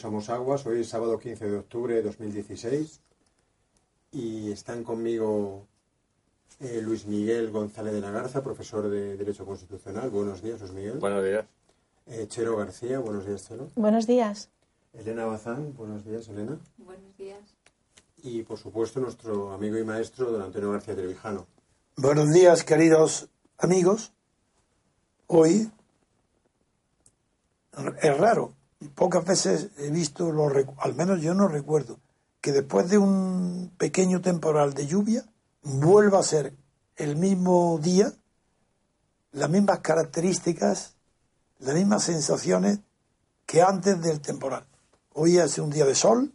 Somos Aguas. Hoy es sábado 15 de octubre de 2016 y están conmigo eh, Luis Miguel González de la Garza, profesor de Derecho Constitucional. Buenos días, Luis Miguel. Buenos días. Eh, Chero García, buenos días, Chero. Buenos días. Elena Bazán, buenos días, Elena. Buenos días. Y por supuesto nuestro amigo y maestro don Antonio García Trevijano. Buenos días, queridos amigos. Hoy es raro. Pocas veces he visto, lo, al menos yo no recuerdo, que después de un pequeño temporal de lluvia vuelva a ser el mismo día, las mismas características, las mismas sensaciones que antes del temporal. Hoy hace un día de sol,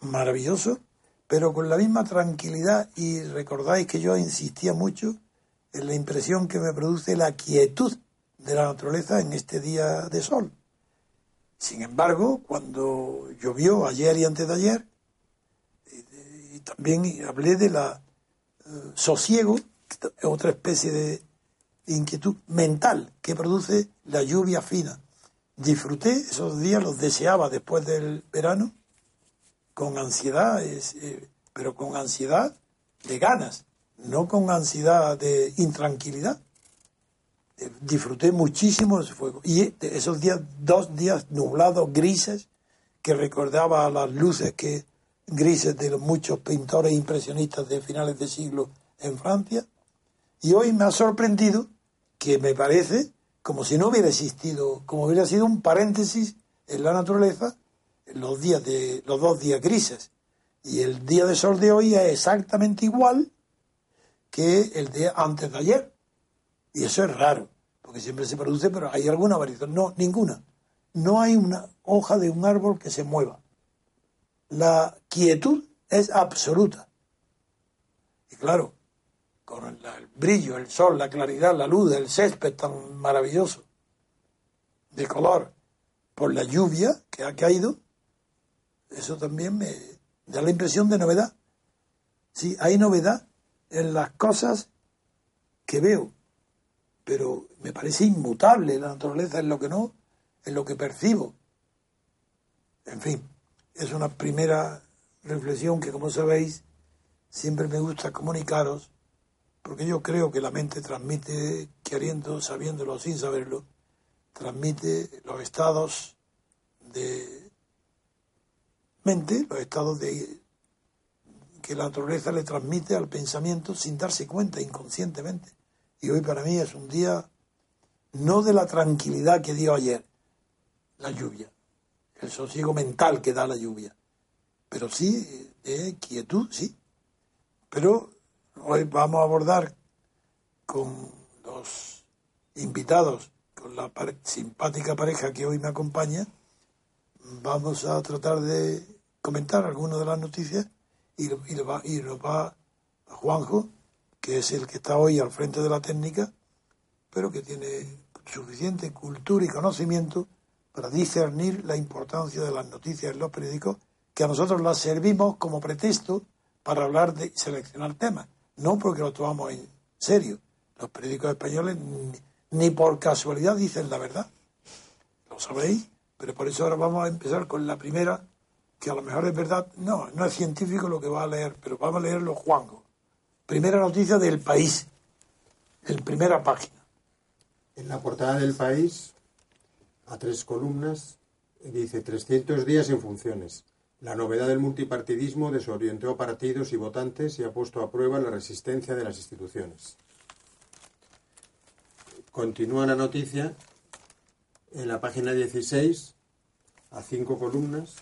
maravilloso, pero con la misma tranquilidad y recordáis que yo insistía mucho en la impresión que me produce la quietud de la naturaleza en este día de sol. Sin embargo, cuando llovió ayer y antes de ayer, y, también hablé de la sosiego, otra especie de inquietud mental que produce la lluvia fina. Disfruté esos días, los deseaba después del verano, con ansiedad, eh, pero con ansiedad de ganas, no con ansiedad de intranquilidad disfruté muchísimo ese fuego. Y esos días, dos días nublados, grises, que recordaba las luces que grises de los muchos pintores impresionistas de finales de siglo en Francia. Y hoy me ha sorprendido que me parece como si no hubiera existido, como hubiera sido un paréntesis en la naturaleza los días de los dos días grises. Y el día de sol de hoy es exactamente igual que el de antes de ayer. Y eso es raro, porque siempre se produce, pero hay alguna variación. No, ninguna. No hay una hoja de un árbol que se mueva. La quietud es absoluta. Y claro, con el, brillo, el sol, la claridad, la luz, el césped tan maravilloso, de color, por la lluvia que ha caído, eso también me da la impresión de novedad. Sí, hay novedad en las cosas que veo pero me parece inmutable la naturaleza en lo que no, en lo que percibo. En fin, es una primera reflexión que, como sabéis, siempre me gusta comunicaros, porque yo creo que la mente transmite, queriendo, sabiéndolo, sin saberlo, transmite los estados de mente, los estados de que la naturaleza le transmite al pensamiento sin darse cuenta inconscientemente. Y hoy para mí es un día no de la tranquilidad que dio ayer la lluvia, el sosiego mental que da la lluvia, pero sí de quietud, sí. Pero hoy vamos a abordar con los invitados, con la simpática pareja que hoy me acompaña, vamos a tratar de comentar algunas de las noticias y, y, va, y nos va Juanjo que es el que está hoy al frente de la técnica, pero que tiene suficiente cultura y conocimiento para discernir la importancia de las noticias en los periódicos, que a nosotros las servimos como pretexto para hablar de seleccionar temas, no porque lo tomamos en serio. Los periódicos españoles ni, por casualidad dicen la verdad. Lo sabéis, pero por eso ahora vamos a empezar con la primera, que a lo mejor es verdad. No, no es científico lo que va a leer, pero vamos a leerlo Juanjo. Primera noticia del país, en primera página. En la portada del país, a tres columnas, dice 300 días en funciones. La novedad del multipartidismo desorientó partidos y votantes y ha puesto a prueba la resistencia de las instituciones. Continúa la noticia en la página 16, a cinco columnas,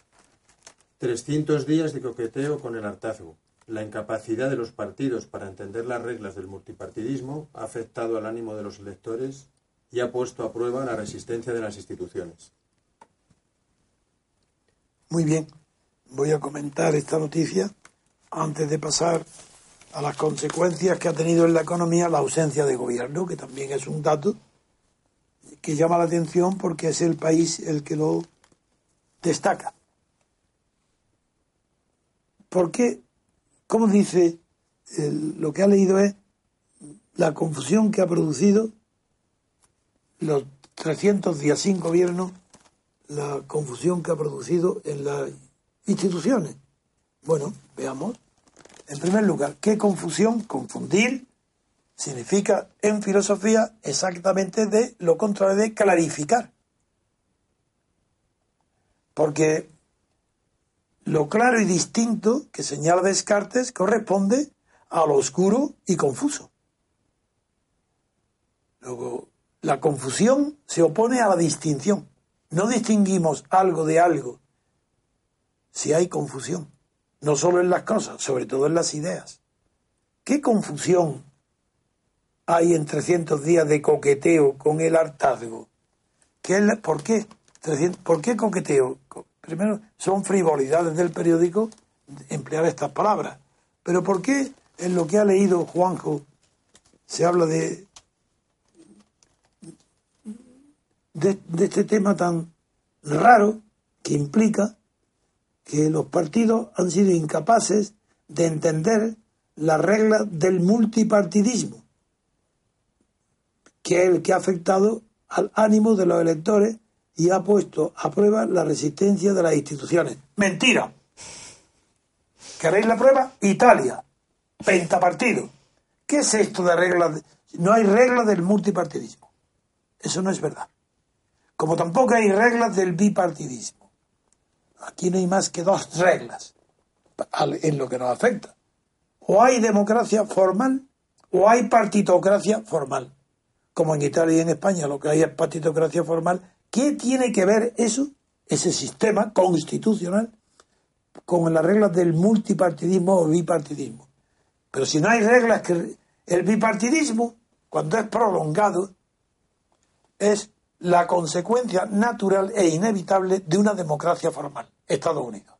300 días de coqueteo con el hartazgo. La incapacidad de los partidos para entender las reglas del multipartidismo ha afectado al ánimo de los electores y ha puesto a prueba la resistencia de las instituciones. Muy bien, voy a comentar esta noticia antes de pasar a las consecuencias que ha tenido en la economía la ausencia de gobierno, que también es un dato que llama la atención porque es el país el que lo destaca. ¿Por qué? Como dice, lo que ha leído es la confusión que ha producido los 300 días sin gobierno la confusión que ha producido en las instituciones. Bueno, veamos. En primer lugar, ¿qué confusión? Confundir significa en filosofía exactamente de lo contrario de clarificar. Porque lo claro y distinto que señala Descartes corresponde a lo oscuro y confuso. Luego, la confusión se opone a la distinción. No distinguimos algo de algo si hay confusión, no solo en las cosas, sobre todo en las ideas. ¿Qué confusión hay en 300 días de coqueteo con el hartazgo? ¿Qué ¿Por qué? ¿Por qué coqueteo? Primero, son frivolidades del periódico emplear estas palabras. Pero ¿por qué en lo que ha leído Juanjo se habla de de, este tema tan raro que implica que los partidos han sido incapaces de entender las reglas del multipartidismo, que es el que ha afectado al ánimo de los electores y ha puesto a prueba la resistencia de las instituciones. Mentira. ¿Queréis la prueba? Italia. Pentapartido. ¿Qué es esto de reglas? No hay reglas del multipartidismo. Eso no es verdad. Como tampoco hay reglas del bipartidismo. Aquí no hay más que dos reglas en lo que nos afecta. O hay democracia formal o hay partitocracia formal. Como en Italia y en España lo que hay es partitocracia formal. ¿Qué tiene que ver eso, ese sistema constitucional, con las reglas del multipartidismo o bipartidismo? Pero si no hay reglas el bipartidismo, cuando es prolongado, es la consecuencia natural e inevitable de una democracia formal, Estados Unidos.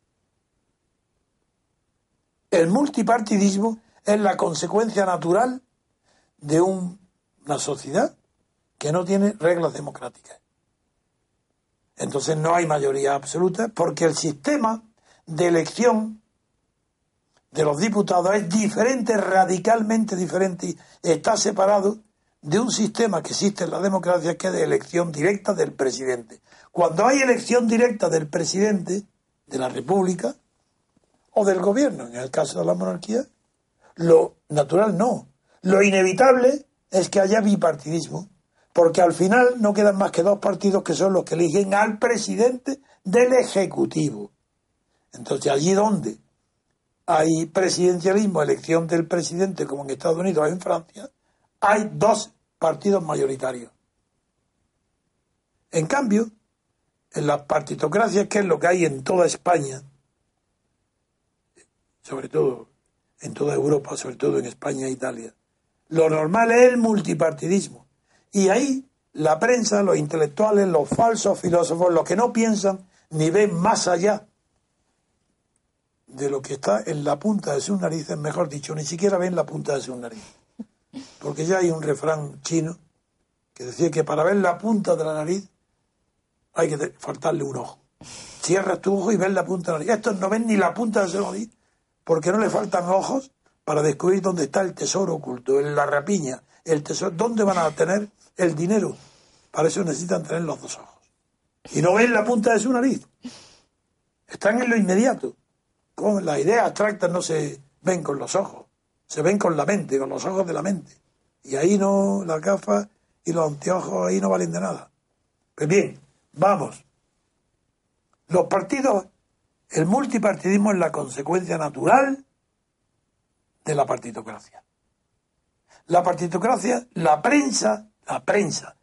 El multipartidismo es la consecuencia natural de una sociedad que no tiene reglas democráticas. Entonces no hay mayoría absoluta porque el sistema de elección de los diputados es diferente, radicalmente diferente, está separado de un sistema que existe en la democracia que es de elección directa del presidente. Cuando hay elección directa del presidente de la República o del gobierno, en el caso de la monarquía, lo natural no. Lo inevitable es que haya bipartidismo, porque al final no quedan más que dos partidos que son los que eligen al presidente del Ejecutivo. Entonces, allí donde hay presidencialismo, elección del presidente, como en Estados Unidos o en Francia, hay dos partidos mayoritarios. En cambio, en las partitocracias, que es lo que hay en toda España, sobre todo en toda Europa, sobre todo en España e Italia, lo normal es el multipartidismo. Y ahí la prensa, los intelectuales, los falsos filósofos, los que no piensan ni ven más allá de lo que está en la punta de sus narices, mejor dicho, ni siquiera ven la punta de sus narices. Porque ya hay un refrán chino que decía que para ver la punta de la nariz hay que faltarle un ojo. Cierras tu ojo y ves la punta de la nariz. Estos no ven ni la punta de su nariz porque no le faltan ojos para descubrir dónde está el tesoro oculto, en la rapiña, el tesoro, dónde van a tener el dinero. Para eso necesitan tener los dos ojos. Y no ven la punta de su nariz. Están en lo inmediato. Con las ideas abstractas no se ven con los ojos, se ven con la mente, con los ojos de la mente. Y ahí no, las gafas y los anteojos ahí no valen de nada. Pues bien, vamos. Los partidos, el multipartidismo es la consecuencia natural de la partitocracia. La partitocracia, la prensa, la prensa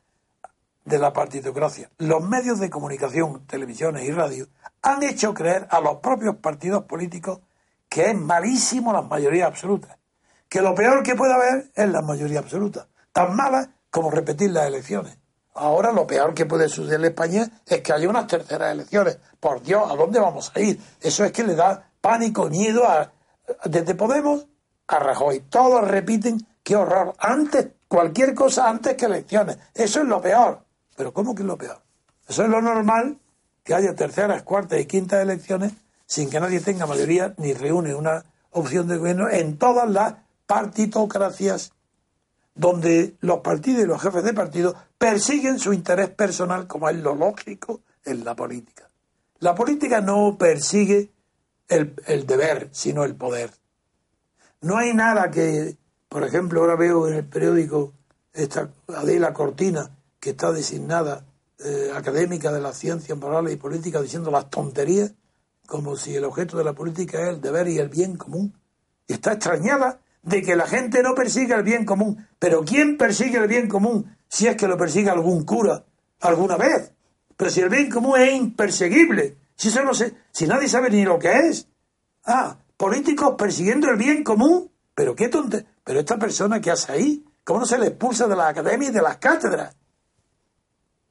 de la partitocracia, los medios de comunicación, televisiones y radio, han hecho creer a los propios partidos políticos que es malísimo la mayoría absoluta, que lo peor que puede haber es la mayoría absoluta, tan mala como repetir las elecciones. Ahora lo peor que puede suceder en España es que haya unas terceras elecciones. Por Dios, ¿a dónde vamos a ir? Eso es que le da pánico, miedo a, desde Podemos a Rajoy. Todos repiten, qué horror. Antes, cualquier cosa antes que elecciones. Eso es lo peor. Pero ¿cómo que es lo peor? Eso es lo normal, que haya terceras, cuartas y quintas elecciones sin que nadie tenga mayoría ni reúne una opción de gobierno en todas las partitocracias donde los partidos y los jefes de partido persiguen su interés personal, como es lo lógico en la política. La política no persigue el, deber, sino el poder. No hay nada que, por ejemplo, ahora veo en el periódico esta Adela Cortina, que está designada eh, académica de las ciencias morales y políticas, diciendo las tonterías, como si el objeto de la política es el deber y el bien común. Está extrañada de que la gente no persiga el bien común. Pero ¿quién persigue el bien común si es que lo persigue algún cura alguna vez? Pero si el bien común es imperseguible, si eso no sé, si nadie sabe ni lo que es. Ah, políticos persiguiendo el bien común. Pero qué tonte. Pero esta persona que hace ahí, ¿cómo no se le expulsa de la academia y de las cátedras?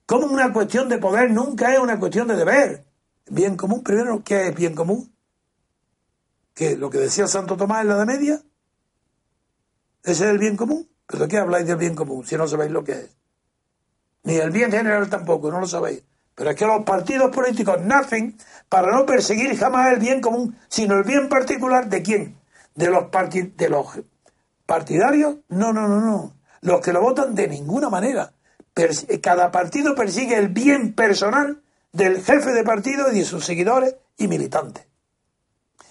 ¿Cómo una cuestión de poder nunca es una cuestión de deber? Bien común, primero, ¿qué es bien común? ¿Qué? ¿Lo que decía Santo Tomás en la de media? ¿Ese es el bien común? ¿Pero de qué habláis del bien común si no sabéis lo que es? Ni el bien general tampoco, no lo sabéis. Pero es que los partidos políticos nacen para no perseguir jamás el bien común, sino el bien particular de quién? De los, de los partidarios. No, no, no, no. Los que lo votan de ninguna manera. cada partido persigue el bien personal del jefe de partido y de sus seguidores y militantes.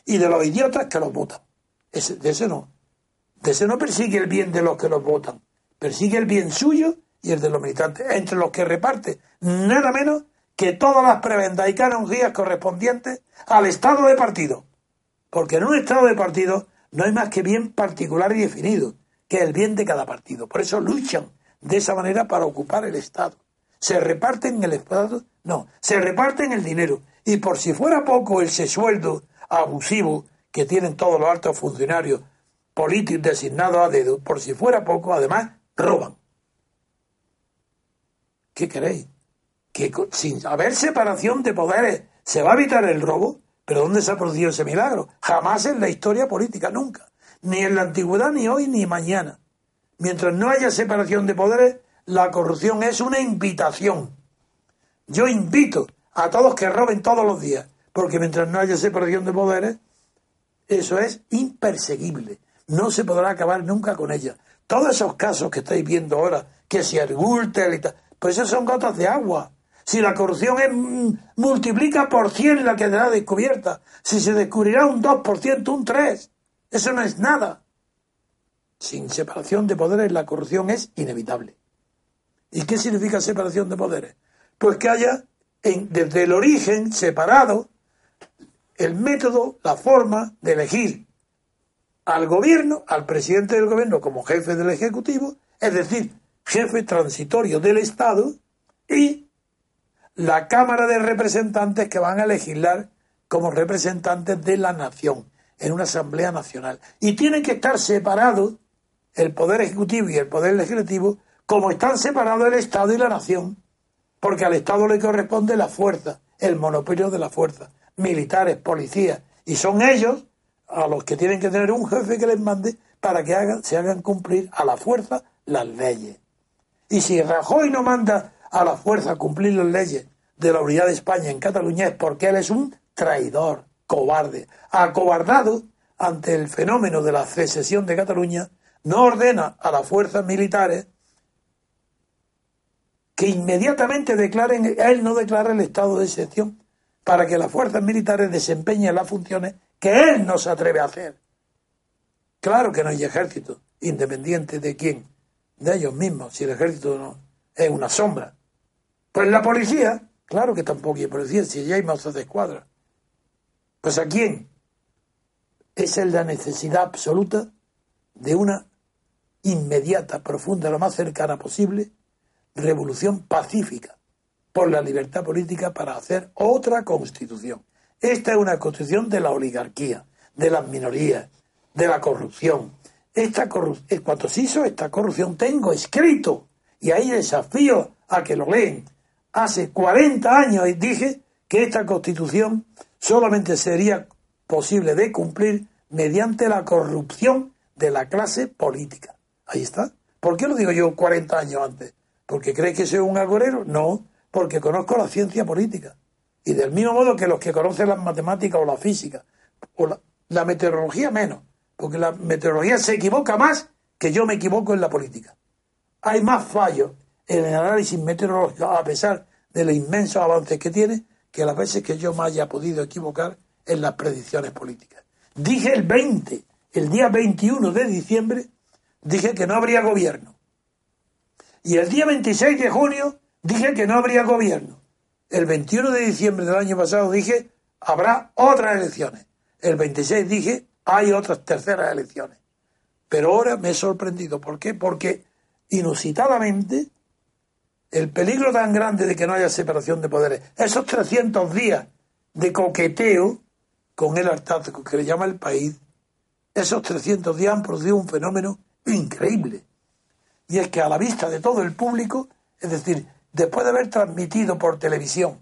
Y de los idiotas que los votan. Ese, de ese no. De ese no persigue el bien de los que los votan, persigue el bien suyo y el de los militantes, entre los que reparte nada menos que todas las prebendas y canonjías correspondientes al estado de partido. Porque en un estado de partido no hay más que bien particular y definido, que es el bien de cada partido. Por eso luchan de esa manera para ocupar el Estado. Se reparten el Estado, no, se reparten el dinero. Y por si fuera poco ese sueldo abusivo que tienen todos los altos funcionarios políticos designados a dedo, por si fuera poco, además, roban. ¿Qué queréis? Que sin haber separación de poderes se va a evitar el robo, pero ¿dónde se ha producido ese milagro? Jamás en la historia política, nunca. Ni en la antigüedad, ni hoy, ni mañana. Mientras no haya separación de poderes, la corrupción es una invitación. Yo invito a todos que roben todos los días, porque mientras no haya separación de poderes, eso es imperseguible no se podrá acabar nunca con ella. Todos esos casos que estáis viendo ahora, que si Argulter y tal, pues esos son gotas de agua. Si la corrupción es, mm, multiplica por 100 la que quedará descubierta, si se descubrirá un 2%, un 3%, eso no es nada. Sin separación de poderes la corrupción es inevitable. ¿Y qué significa separación de poderes? Pues que haya desde el origen separado el método, la forma de elegir al gobierno, al presidente del gobierno como jefe del Ejecutivo, es decir, jefe transitorio del Estado, y la Cámara de Representantes que van a legislar como representantes de la nación en una Asamblea Nacional. Y tienen que estar separados el Poder Ejecutivo y el Poder Legislativo como están separados el Estado y la nación, porque al Estado le corresponde la fuerza, el monopolio de la fuerza, militares, policías, y son ellos a los que tienen que tener un jefe que les mande para que hagan, se hagan cumplir a la fuerza las leyes. Y si Rajoy no manda a la fuerza cumplir las leyes de la unidad de España en Cataluña es porque él es un traidor, cobarde, acobardado ante el fenómeno de la secesión de Cataluña, no ordena a las fuerzas militares que inmediatamente declaren, él no declara el estado de excepción para que las fuerzas militares desempeñen las funciones que él no se atreve a hacer. Claro que no hay ejército, independiente de quién, de ellos mismos, si el ejército es una sombra. Pues la policía, claro que tampoco hay policía, si ya hay mazos de escuadra. Pues a quién? Esa es la necesidad absoluta de una inmediata, profunda, lo más cercana posible, revolución pacífica por la libertad política para hacer otra constitución. Esta es una constitución de la oligarquía, de las minorías, de la corrupción. Esta corrupción, cuando se hizo esta corrupción, tengo escrito, y ahí desafío a que lo leen. Hace 40 años dije que esta constitución solamente sería posible de cumplir mediante la corrupción de la clase política. Ahí está. ¿Por qué lo digo yo 40 años antes? ¿Porque cree que soy un agorero? No, porque conozco la ciencia política. Y del mismo modo que los que conocen las matemáticas o la física, o la, meteorología menos, porque la meteorología se equivoca más que yo me equivoco en la política. Hay más fallos el análisis meteorológico, a pesar de los inmensos avances que tiene, que las veces que yo me haya podido equivocar en las predicciones políticas. Dije el 20, el día 21 de diciembre, dije que no habría gobierno. Y el día 26 de junio dije que no habría gobierno. El 21 de diciembre del año pasado dije habrá otras elecciones. El 26 dije hay otras terceras elecciones. Pero ahora me he sorprendido. ¿Por qué? Porque inusitadamente el peligro tan grande de que no haya separación de poderes, esos 300 días de coqueteo con el hartazgo que le llama el país, esos 300 días han producido un fenómeno increíble. Y es que a la vista de todo el público, es decir, después de haber transmitido por televisión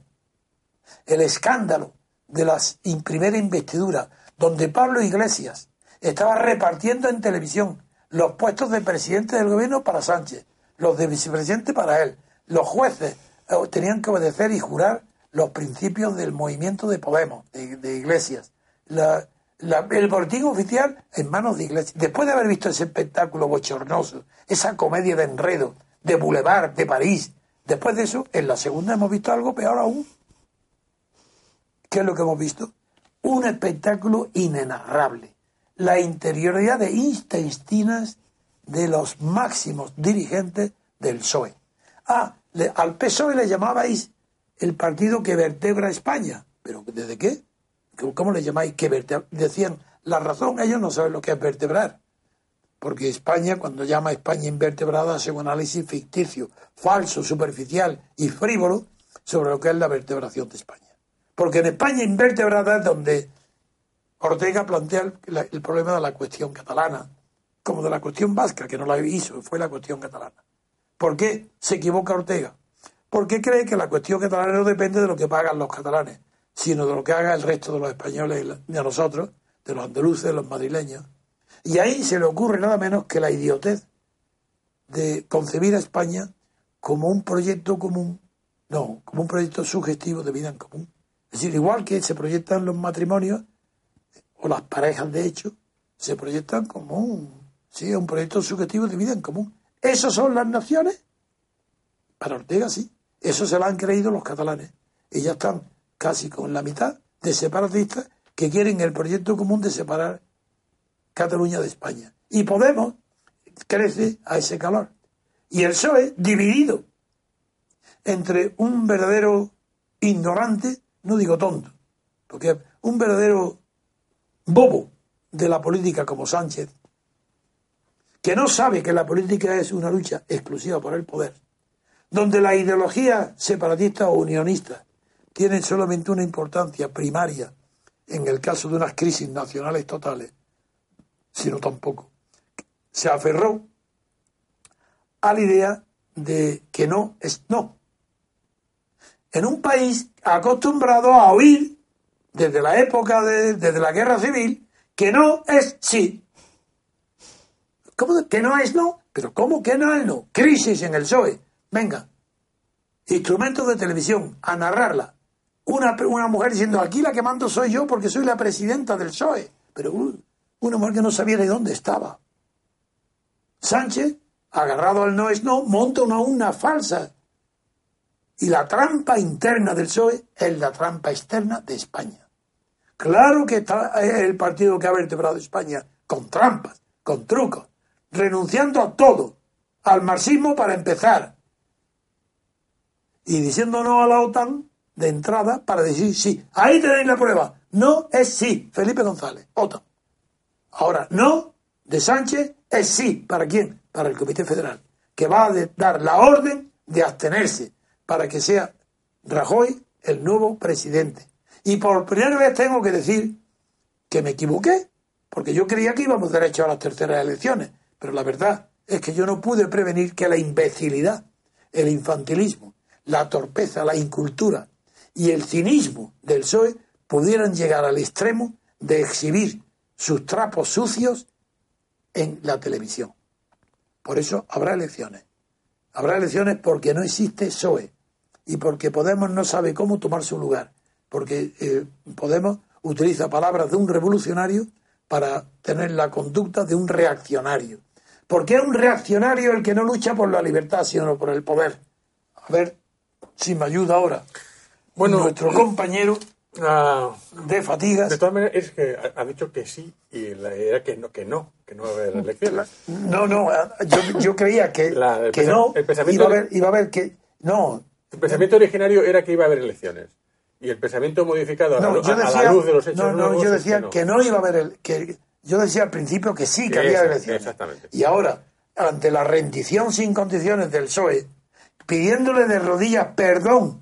el escándalo de las primera investidura, donde Pablo Iglesias estaba repartiendo en televisión los puestos de presidente del gobierno para Sánchez, los de vicepresidente para él, los jueces eh, tenían que obedecer y jurar los principios del movimiento de Podemos, de, Iglesias. el boletín oficial en manos de Iglesias. Después de haber visto ese espectáculo bochornoso, esa comedia de enredo, de Boulevard, de París, después de eso, en la segunda hemos visto algo peor aún. ¿Qué es lo que hemos visto? Un espectáculo inenarrable. La interioridad de intestinas de los máximos dirigentes del PSOE. Ah, al PSOE le llamabais el partido que vertebra España. ¿Pero desde qué? ¿Cómo le llamáis que vertebra? Decían, la razón, ellos no saben lo que es vertebrar. Porque España, cuando llama a España invertebrada, hace un análisis ficticio, falso, superficial y frívolo sobre lo que es la vertebración de España. Porque en España invertebrada es donde Ortega plantea el, problema de la cuestión catalana, como de la cuestión vasca, que no la hizo, fue la cuestión catalana. ¿Por qué se equivoca Ortega? Porque cree que la cuestión catalana no depende de lo que pagan los catalanes, sino de lo que haga el resto de los españoles y de nosotros, de los andaluces, de los madrileños. Y ahí se le ocurre nada menos que la idiotez de concebir a España como un proyecto común, no, como un proyecto sugestivo de vida en común. Es decir, igual que se proyectan los matrimonios o las parejas de hecho, se proyectan como un, sí, un proyecto sugestivo de vida en común. ¿Esas son las naciones? Para Ortega sí. Eso se lo han creído los catalanes. Y ya están casi con la mitad de separatistas que quieren el proyecto común de separar Cataluña de España. Y Podemos crece a ese calor. Y el PSOE dividido entre un verdadero ignorante, no digo tonto, porque un verdadero bobo de la política como Sánchez, que no sabe que la política es una lucha exclusiva por el poder, donde la ideología separatista o unionista tiene solamente una importancia primaria en el caso de unas crisis nacionales totales, sino tampoco. Se aferró a la idea de que no es no. En un país acostumbrado a oír desde la época de, desde la guerra civil que no es sí. ¿Cómo que no es no? Pero ¿cómo que no es no? Crisis en el PSOE. Venga. Instrumentos de televisión, a narrarla. Una, una mujer diciendo, aquí la que mando soy yo porque soy la presidenta del PSOE. Pero, uh, Una mujer que no sabía de dónde estaba. Sánchez, agarrado al no es no, monta una una falsa. Y la trampa interna del PSOE es la trampa externa de España. Claro que está el partido que ha vertebrado España con trampas, con trucos, renunciando a todo, al marxismo para empezar, y diciendo no a la OTAN de entrada para decir sí. Ahí tenéis la prueba. No es sí, Felipe González, OTAN. Ahora, no de Sánchez es sí. ¿Para quién? Para el Comité Federal, que va a dar la orden de abstenerse para que sea Rajoy el nuevo presidente. Y por primera vez tengo que decir que me equivoqué, porque yo creía que íbamos derecho a las terceras elecciones, pero la verdad es que yo no pude prevenir que la imbecilidad, el infantilismo, la torpeza, la incultura y el cinismo del PSOE pudieran llegar al extremo de exhibir sus trapos sucios en la televisión. Por eso habrá elecciones. Habrá elecciones porque no existe PSOE y porque Podemos no sabe cómo tomar su lugar, porque eh, Podemos utiliza palabras de un revolucionario para tener la conducta de un reaccionario. Porque es un reaccionario el que no lucha por la libertad, sino por el poder. A ver si me ayuda ahora. Bueno, nuestro compañero ah, de fatigas. De todas maneras, es que ha, dicho que sí y la era que no, que no, que no va a haber elecciones. No, no, yo, yo creía que, que no. El pensamiento iba a, haber, iba a haber que. No. El pensamiento originario era que iba a haber elecciones. Y el pensamiento modificado a, la, luz de los hechos. No, no, yo decía que no. iba a haber. El, que, yo decía al principio que sí, que había elecciones. Exactamente. Y ahora, ante la rendición sin condiciones del PSOE, pidiéndole de rodillas perdón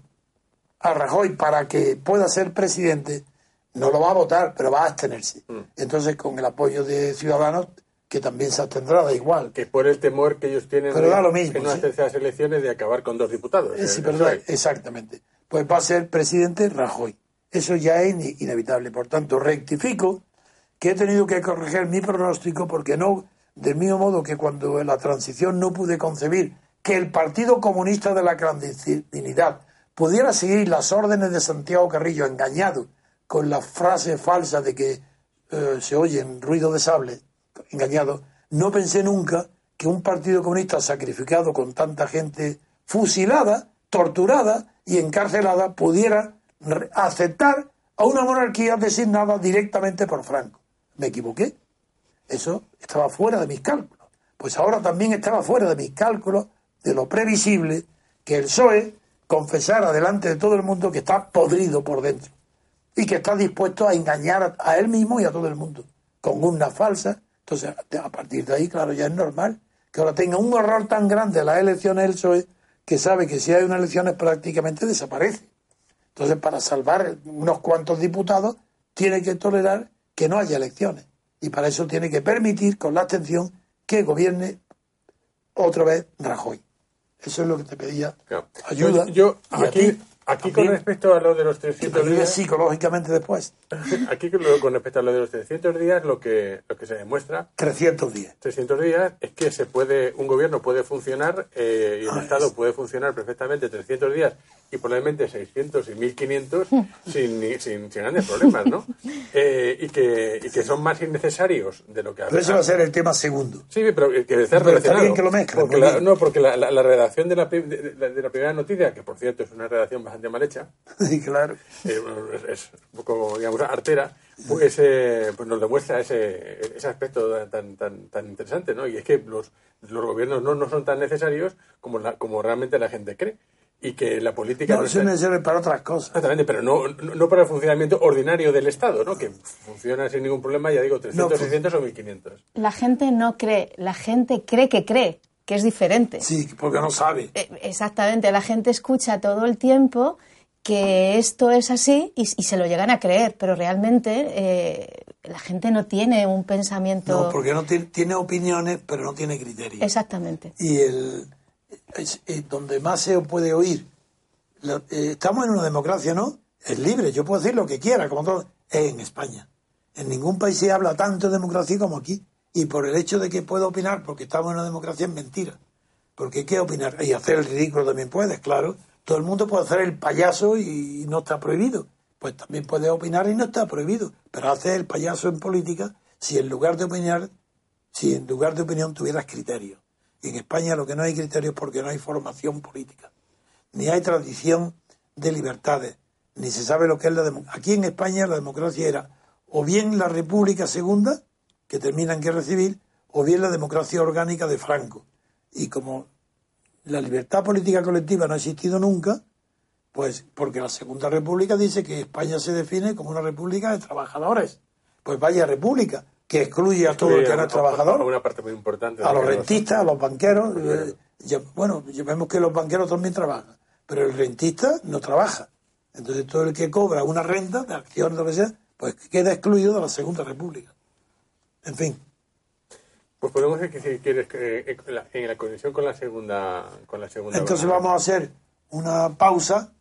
a Rajoy para que pueda ser presidente, no lo va a votar, pero va a abstenerse. Mm. Entonces, con el apoyo de Ciudadanos, que también se abstendrá, da igual. Que por el temor que ellos tienen pero da lo mismo, en unas terceras elecciones de acabar con dos diputados. Eh, sí, perdón, exactamente pues va a ser presidente Rajoy. Eso ya es inevitable. Por tanto, rectifico que he tenido que corregir mi pronóstico porque no, del mismo modo que cuando en la transición no pude concebir que el Partido Comunista de la Clandestinidad pudiera seguir las órdenes de Santiago Carrillo engañado con la frase falsa de que eh, se oyen ruido de sable, engañado, no pensé nunca que un Partido Comunista sacrificado con tanta gente fusilada, torturada, y encarcelada pudiera aceptar a una monarquía designada directamente por Franco. Me equivoqué. Eso estaba fuera de mis cálculos. Pues ahora también estaba fuera de mis cálculos de lo previsible que el PSOE confesara delante de todo el mundo que está podrido por dentro y que está dispuesto a engañar a él mismo y a todo el mundo con una falsa. Entonces, a partir de ahí, claro, ya es normal que ahora tenga un error tan grande las elecciones del PSOE que sabe que si hay unas elecciones prácticamente desaparece. Entonces, para salvar unos cuantos diputados, tiene que tolerar que no haya elecciones. Y para eso tiene que permitir, con la abstención, que gobierne otra vez Rajoy. Eso es lo que te pedía. Ayuda. Yo, aquí, Aquí con respecto a lo de los 300 días... psicológicamente después. Aquí con respecto a lo de los 300 días, lo que, lo que se demuestra... 300 días. 300 días es que se puede un gobierno puede funcionar eh, y un ah, Estado puede funcionar perfectamente 300 días y probablemente 600 y 1500 sin, sin, sin grandes problemas, ¿no? Eh, y, que, y que son más innecesarios de lo que... Pero eso va a ser el tema segundo. Sí, pero que estar relacionado. que lo Porque la, no, porque la, la, redacción de la, de, la primera noticia, que por cierto es una redacción bastante mal hecha. Sí, claro. Eh, es, un poco, digamos, artera. Pues, eh, pues nos demuestra ese, ese aspecto tan, tan, tan interesante, ¿no? Y es que los, los gobiernos no, no son tan necesarios como, la, como realmente la gente cree y que la política... No, no se para otras cosas. Exactamente, pero no, no, para el funcionamiento ordinario del Estado, ¿no? Que funciona sin ningún problema, ya digo, 300, 600 o 1500. La gente no cree, la gente cree que cree que es diferente. Sí, porque no sabe. Eh, exactamente, la gente escucha todo el tiempo que esto es así y, se lo llegan a creer, pero realmente eh, la gente no tiene un pensamiento... No, porque no tiene, opiniones, pero no tiene criterios. Exactamente. Y el, eh, donde más se puede oír, estamos en una democracia, ¿no? Es libre, yo puedo decir lo que quiera, como todo, es en España. En ningún país se habla tanto de democracia como aquí y por el hecho de que puedo opinar porque estamos en una democracia es mentira. Porque ¿qué opinar? Y hacer el ridículo también puedes, claro. Todo el mundo puede hacer el payaso y no está prohibido. Pues también puedes opinar y no está prohibido. Pero hacer el payaso en política si en lugar de opinar, si en lugar de opinión tuvieras criterio. Y en España lo que no hay criterio es porque no hay formación política, ni hay tradición de libertades, ni se sabe lo que es la democracia. Aquí en España la democracia era o bien la República Segunda, que termina en guerra civil, o bien la democracia orgánica de Franco. Y como la libertad política colectiva no ha existido nunca, pues porque la Segunda República dice que España se define como una república de trabajadores. Pues vaya república, que excluye a todo el que no es trabajador. Una parte muy importante. A los rentistas, a los banqueros. Eh, ya, bueno, ya vemos que los banqueros también trabajan, pero el rentista no trabaja. Entonces todo el que cobra una renta de acción, lo que sea, pues queda excluido de la Segunda República. En fin. Pues podemos decir que si quieres que en la conexión con la segunda con la segunda Entonces vamos a hacer una pausa,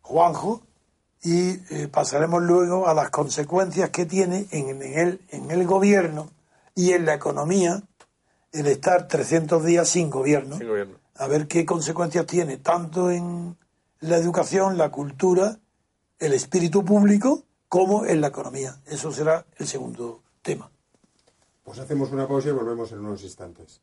Juanjo, y eh, pasaremos luego a las consecuencias que tiene en, el, en el gobierno y en la economía el estar 300 días sin gobierno, sin gobierno. A ver qué consecuencias tiene tanto en la educación, la cultura, el espíritu público, como en la economía. Eso será el segundo tema. Pues hacemos una pausa y volvemos en unos instantes.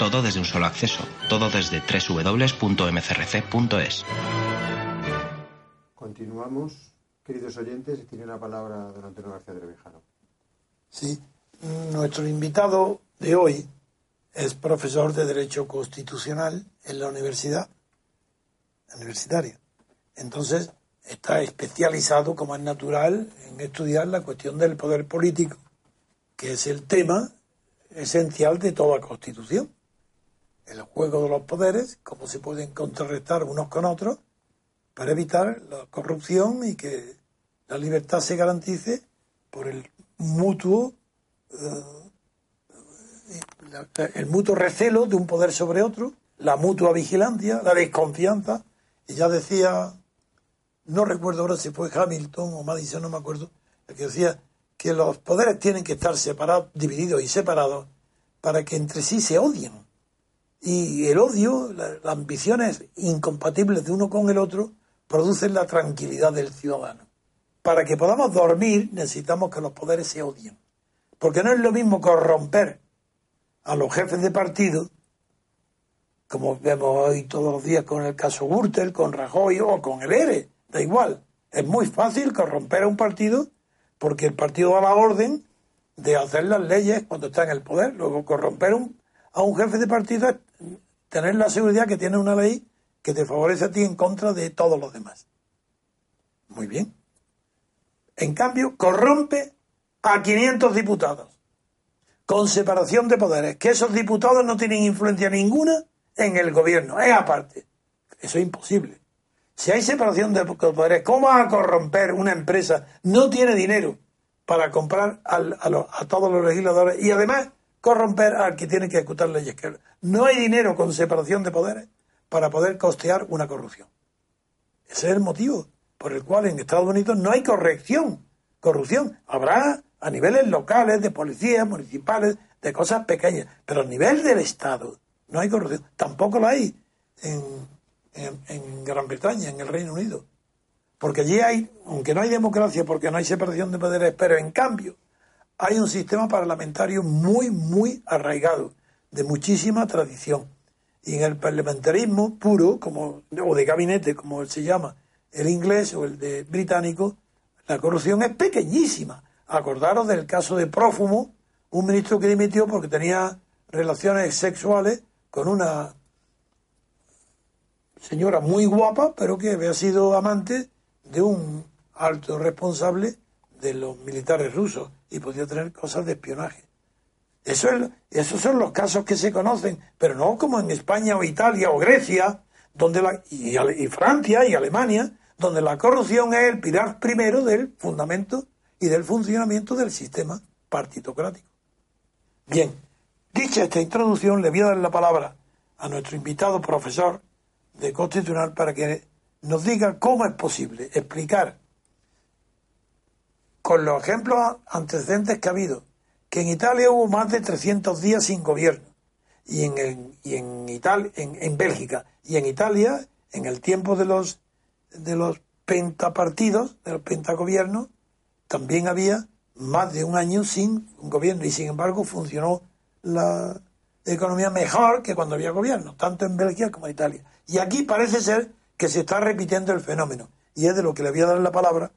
Todo desde un solo acceso, todo desde www.mcrc.es. Continuamos, queridos oyentes, y tiene la palabra don Antonio García de Revijano. Sí, nuestro invitado de hoy es profesor de Derecho Constitucional en la universidad universitaria. Entonces, está especializado, como es natural, en estudiar la cuestión del poder político, que es el tema esencial de toda constitución. El juego de los poderes, cómo se pueden contrarrestar unos con otros para evitar la corrupción y que la libertad se garantice por el mutuo eh, el mutuo recelo de un poder sobre otro, la mutua vigilancia, la desconfianza, y ya decía no recuerdo ahora si fue Hamilton o Madison, no me acuerdo, el que decía que los poderes tienen que estar separados, divididos y separados para que entre sí se odien. Y el odio, las ambiciones incompatibles de uno con el otro, producen la tranquilidad del ciudadano. Para que podamos dormir necesitamos que los poderes se odien. Porque no es lo mismo corromper a los jefes de partido, como vemos hoy todos los días con el caso Gürtel, con Rajoy o con el ERE, Da igual. Es muy fácil corromper a un partido porque el partido da la orden de hacer las leyes cuando está en el poder. Luego, corromper a un jefe de partido es tener la seguridad que tiene una ley que te favorece a ti en contra de todos los demás. Muy bien. En cambio, corrompe a 500 diputados con separación de poderes, que esos diputados no tienen influencia ninguna en el gobierno, es aparte. Eso es imposible. Si hay separación de poderes, ¿cómo va a corromper una empresa? No tiene dinero para comprar a, todos los legisladores y además corromper al que tiene que ejecutar leyes. No hay dinero con separación de poderes para poder costear una corrupción. Ese es el motivo por el cual en Estados Unidos no hay corrección, corrupción. Habrá a niveles locales, de policías, municipales, de cosas pequeñas, pero a nivel del Estado no hay corrupción. Tampoco la hay en en, Gran Bretaña, en el Reino Unido. Porque allí hay, aunque no hay democracia, porque no hay separación de poderes, pero en cambio hay un sistema parlamentario muy, muy arraigado, de muchísima tradición. Y en el parlamentarismo puro, como, o de gabinete, como se llama el inglés o el de británico, la corrupción es pequeñísima. Acordaros del caso de Prófumo, un ministro que dimitió porque tenía relaciones sexuales con una señora muy guapa, pero que había sido amante de un alto responsable de los militares rusos y podía tener cosas de espionaje. Eso es, esos son los casos que se conocen, pero no como en España o Italia o Grecia, donde y, y Francia y Alemania, donde la corrupción es el pilar primero del fundamento y del funcionamiento del sistema partitocrático. Bien, dicha esta introducción, le voy a dar la palabra a nuestro invitado profesor de Constitucional para que nos diga cómo es posible explicar con los ejemplos antecedentes que ha habido, que en Italia hubo más de 300 días sin gobierno, y en, y en, Italia, en, Bélgica, y en Italia, en el tiempo de los, de los pentapartidos, de los pentagobiernos, también había más de un año sin gobierno, y sin embargo funcionó la economía mejor que cuando había gobierno, tanto en Bélgica como en Italia. Y aquí parece ser que se está repitiendo el fenómeno, y es de lo que le voy a dar la palabra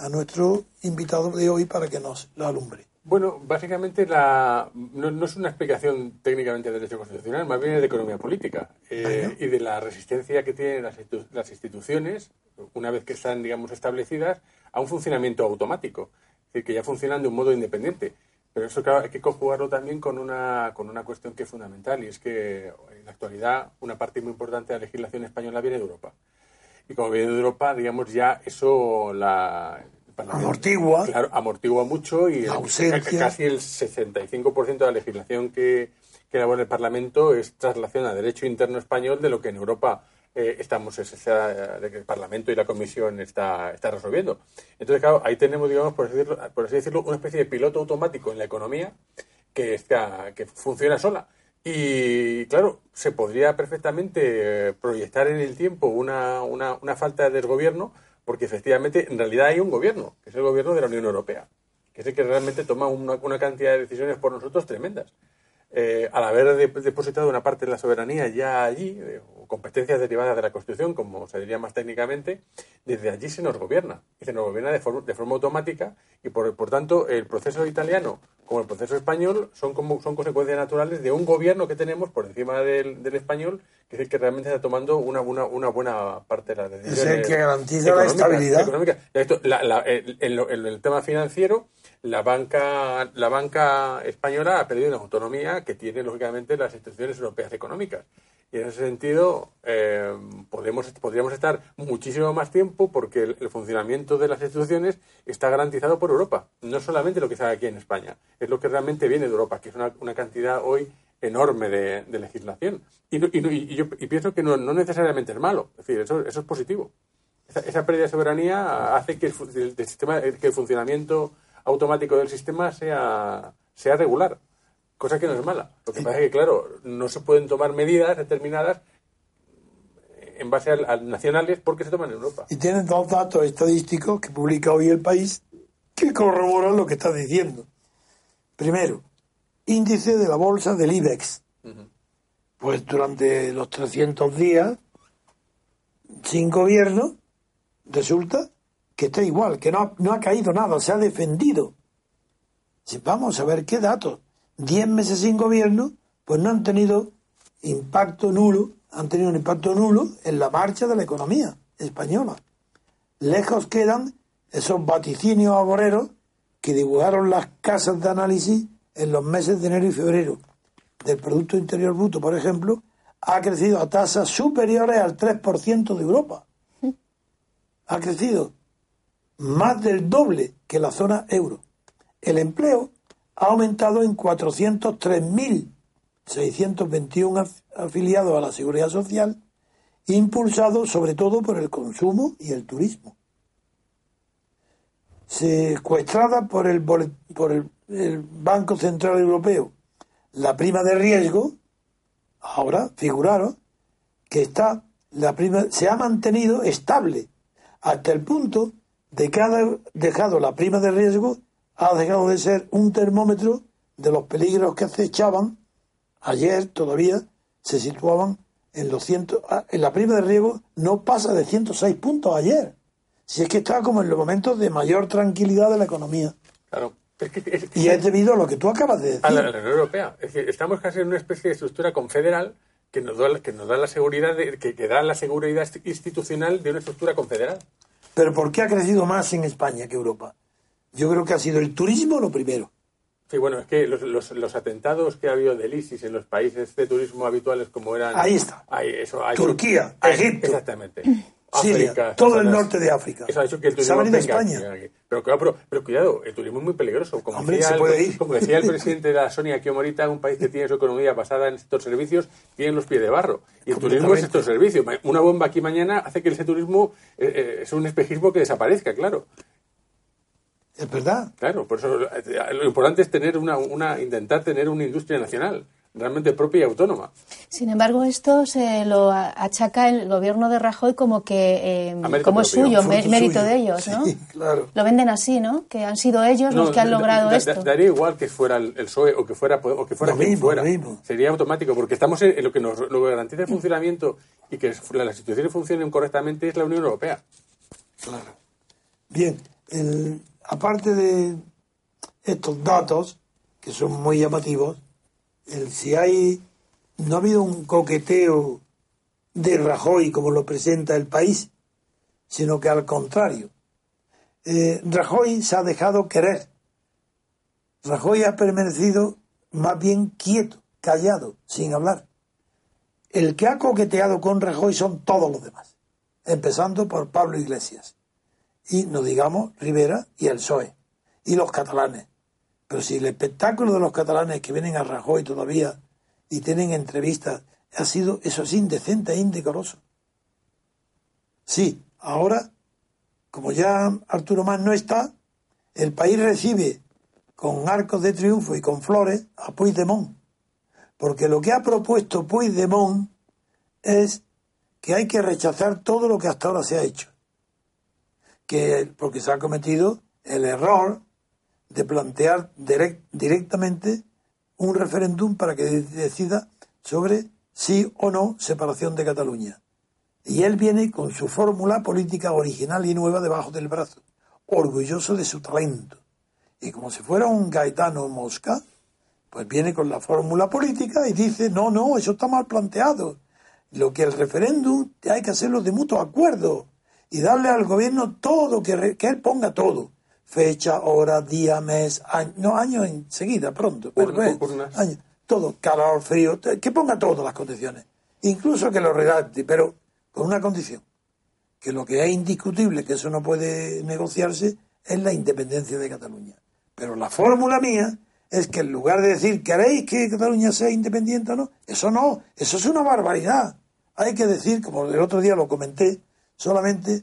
a nuestro invitado de hoy para que nos lo alumbre. Bueno, básicamente la, no, es una explicación técnicamente de derecho constitucional, más bien es de economía política eh, y de la resistencia que tienen las, las, instituciones, una vez que están, digamos, establecidas, a un funcionamiento automático, es decir, que ya funcionan de un modo independiente. Pero eso, claro, hay que conjugarlo también con una, con una cuestión que es fundamental, y es que en la actualidad una parte muy importante de la legislación española viene de Europa. Y como viene de Europa, digamos, ya eso la, amortigua. Claro, amortigua mucho y casi el 65% de la legislación que, que elabora el Parlamento es traslación a derecho interno español de lo que en Europa eh, estamos, es, el Parlamento y la Comisión está, está resolviendo. Entonces, claro, ahí tenemos, digamos, por así, decirlo, por así decirlo, una especie de piloto automático en la economía que, está, que funciona sola. Y claro, se podría perfectamente eh, proyectar en el tiempo una, una, una falta de desgobierno, porque efectivamente en realidad hay un gobierno, que es el gobierno de la Unión Europea, que es el que realmente toma una, una cantidad de decisiones por nosotros tremendas. Eh, al haber depositado una parte de la soberanía ya allí, eh, competencias derivadas de la Constitución, como se diría más técnicamente, desde allí se nos gobierna. Y se nos gobierna de, de forma automática y, por, por tanto, el proceso italiano como el proceso español son, como, son consecuencias naturales de un gobierno que tenemos por encima del, del español, que es el que realmente está tomando una, una, una buena parte de las decisiones. Es el que garantiza la estabilidad. Económica. Esto, en, el tema financiero, la banca, la banca española ha perdido una autonomía que tiene, lógicamente, las instituciones europeas económicas. Y en ese sentido, eh, podemos, podríamos estar muchísimo más tiempo porque el, funcionamiento de las instituciones está garantizado por Europa. No solamente lo que se hace aquí en España, es lo que realmente viene de Europa, que es una, una cantidad hoy enorme de, legislación. Y, y, yo pienso que no, no, necesariamente es malo, es decir, eso, eso es positivo. Esa, pérdida de soberanía hace que el, sistema, que el funcionamiento automático del sistema sea, sea regular cosa que no es mala. Lo que pasa es que, claro, no se pueden tomar medidas determinadas en base a, nacionales porque se toman en Europa. Y tienen dos datos estadísticos que publica hoy el país que corroboran lo que está diciendo. Primero, índice de la bolsa del IBEX. Pues durante los 300 días sin gobierno, resulta que está igual, que no, no ha caído nada, se ha defendido. Vamos a ver qué datos. 10 meses sin gobierno, pues no han tenido impacto nulo, han tenido un impacto nulo en la marcha de la economía española. Lejos quedan esos vaticinios agoreros que dibujaron las casas de análisis en los meses de enero y febrero. Del Producto Interior Bruto, por ejemplo, ha crecido a tasas superiores al 3% de Europa. Ha crecido más del doble que la zona euro. El empleo ha aumentado en 403.621 afiliados a la Seguridad Social, impulsado sobre todo por el consumo y el turismo. Secuestrada por el, por el, Banco Central Europeo la prima de riesgo, ahora figuraron que está la prima se ha mantenido estable hasta el punto de que ha dejado la prima de riesgo ha dejado de ser un termómetro de los peligros que acechaban. Ayer todavía se situaban en los ciento, ah, en la prima de riego no pasa de 106 puntos ayer. Si es que está como en los momentos de mayor tranquilidad de la economía. Claro. y es debido a lo que tú acabas de decir. A la, Unión Europea. Es decir, estamos casi en una especie de estructura confederal que nos da, que nos da la seguridad de, que, que da la seguridad institucional de una estructura confederal. Pero ¿por qué ha crecido más en España que Europa? Yo creo que ha sido el turismo lo primero. Sí, bueno, es que los, los, atentados que ha habido del ISIS en los países de turismo habituales como eran... Ahí está. Eso, Turquía, Egipto. Exactamente. Siria, África, todo el norte de África. Eso ha hecho que el Se turismo ha venido a España. aquí. Pero, claro, pero, pero cuidado, el turismo es muy peligroso. Como, Hombre, decía, el, como decía el presidente de la Sonia Kiomorita, un país que tiene su economía basada en estos servicios, tiene los pies de barro. Y el turismo es estos servicios. Una bomba aquí mañana hace que ese turismo eh, eh, es un espejismo que desaparezca, claro. Es verdad. Claro, por eso eh, lo importante es tener una, una, intentar tener una industria nacional, realmente propia y autónoma. Sin embargo, esto se lo achaca el gobierno de Rajoy como que eh, mérito como es propio. suyo, mé- mérito suyo. de ellos, ¿no? Sí, claro. Lo venden así, ¿no? Que han sido ellos los que han logrado da- esto. da- daría igual que fuera el, el PSOE o que fuera, o que fuera Lo quien mismo, fuera. lo mismo. Sería automático, porque estamos en, lo que nos lo garantiza el funcionamiento y que las instituciones funcionen correctamente es la Unión Europea. Claro. Bien, el- aparte de estos datos, que son muy llamativos, el, si hay, no ha habido un coqueteo de Rajoy como lo presenta el país, sino que al contrario. Eh, Rajoy se ha dejado querer. Rajoy ha permanecido más bien quieto, callado, sin hablar. El que ha coqueteado con Rajoy son todos los demás, empezando por Pablo Iglesias y no digamos Rivera y el PSOE y los catalanes. Pero si el espectáculo de los catalanes que vienen a Rajoy todavía y tienen entrevistas ha sido, eso es indecente e indecoroso. Sí, ahora, como ya Arturo Más no está, el país recibe con arcos de triunfo y con flores a Puigdemont. Porque lo que ha propuesto Puigdemont es que hay que rechazar todo lo que hasta ahora se ha hecho que porque se ha cometido el error de plantear direct- directamente un referéndum para que de- decida sobre sí o no separación de Cataluña. Y él viene con su fórmula política original y nueva debajo del brazo, orgulloso de su talento. Y como si fuera un gaetano mosca, pues viene con la fórmula política y dice, no, no, eso está mal planteado. Lo que el referéndum hay que hacerlo de mutuo acuerdo y darle al gobierno todo, que, que él ponga todo. Fecha, hora, día, mes, año, no, año enseguida, pronto. pero, Urna- año, todo, calor, frío, que ponga todas las condiciones. Incluso que lo redacte, pero con una condición. Que lo que es indiscutible, que eso no puede negociarse, es la independencia de Cataluña. Pero la fórmula mía es que en lugar de decir, ¿queréis que Cataluña sea independiente o no? Eso no, eso es una barbaridad. Hay que decir, como el otro día lo comenté, solamente,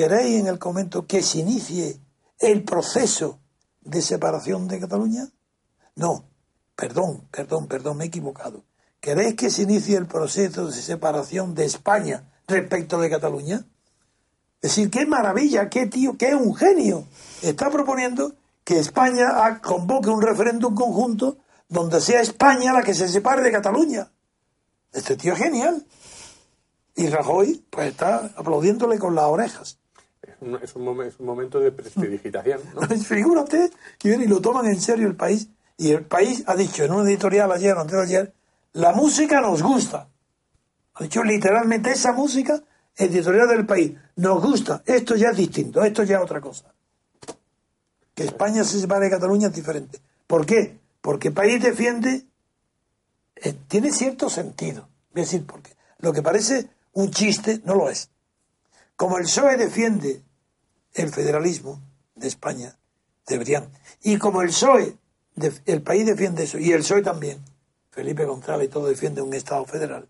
¿queréis en el comento que se inicie el proceso de separación de Cataluña? No, perdón, perdón, perdón, me he equivocado. ¿Queréis que se inicie el proceso de separación de España respecto de Cataluña? Es decir, qué maravilla, qué tío, qué un genio. Está proponiendo que España convoque un referéndum conjunto donde sea España la que se separe de Cataluña. Este tío es genial. Y Rajoy, pues está aplaudiéndole con las orejas. Es un, es un momento de prestidigitación. ¿no? Que viene y lo toman en serio el país. Y el país ha dicho en un editorial ayer antes ayer, la música nos gusta. Ha dicho literalmente esa música, editorial del país, nos gusta. Esto ya es distinto, esto ya es otra cosa. Que España se separe de Cataluña es diferente. ¿Por qué? Porque país defiende, eh, tiene cierto sentido. Decir por. Lo que parece un chiste no lo es. Como el PSOE defiende el federalismo de España, deberían. Y como el PSOE, el país defiende eso, y el PSOE también, Felipe González y todo defiende un Estado federal,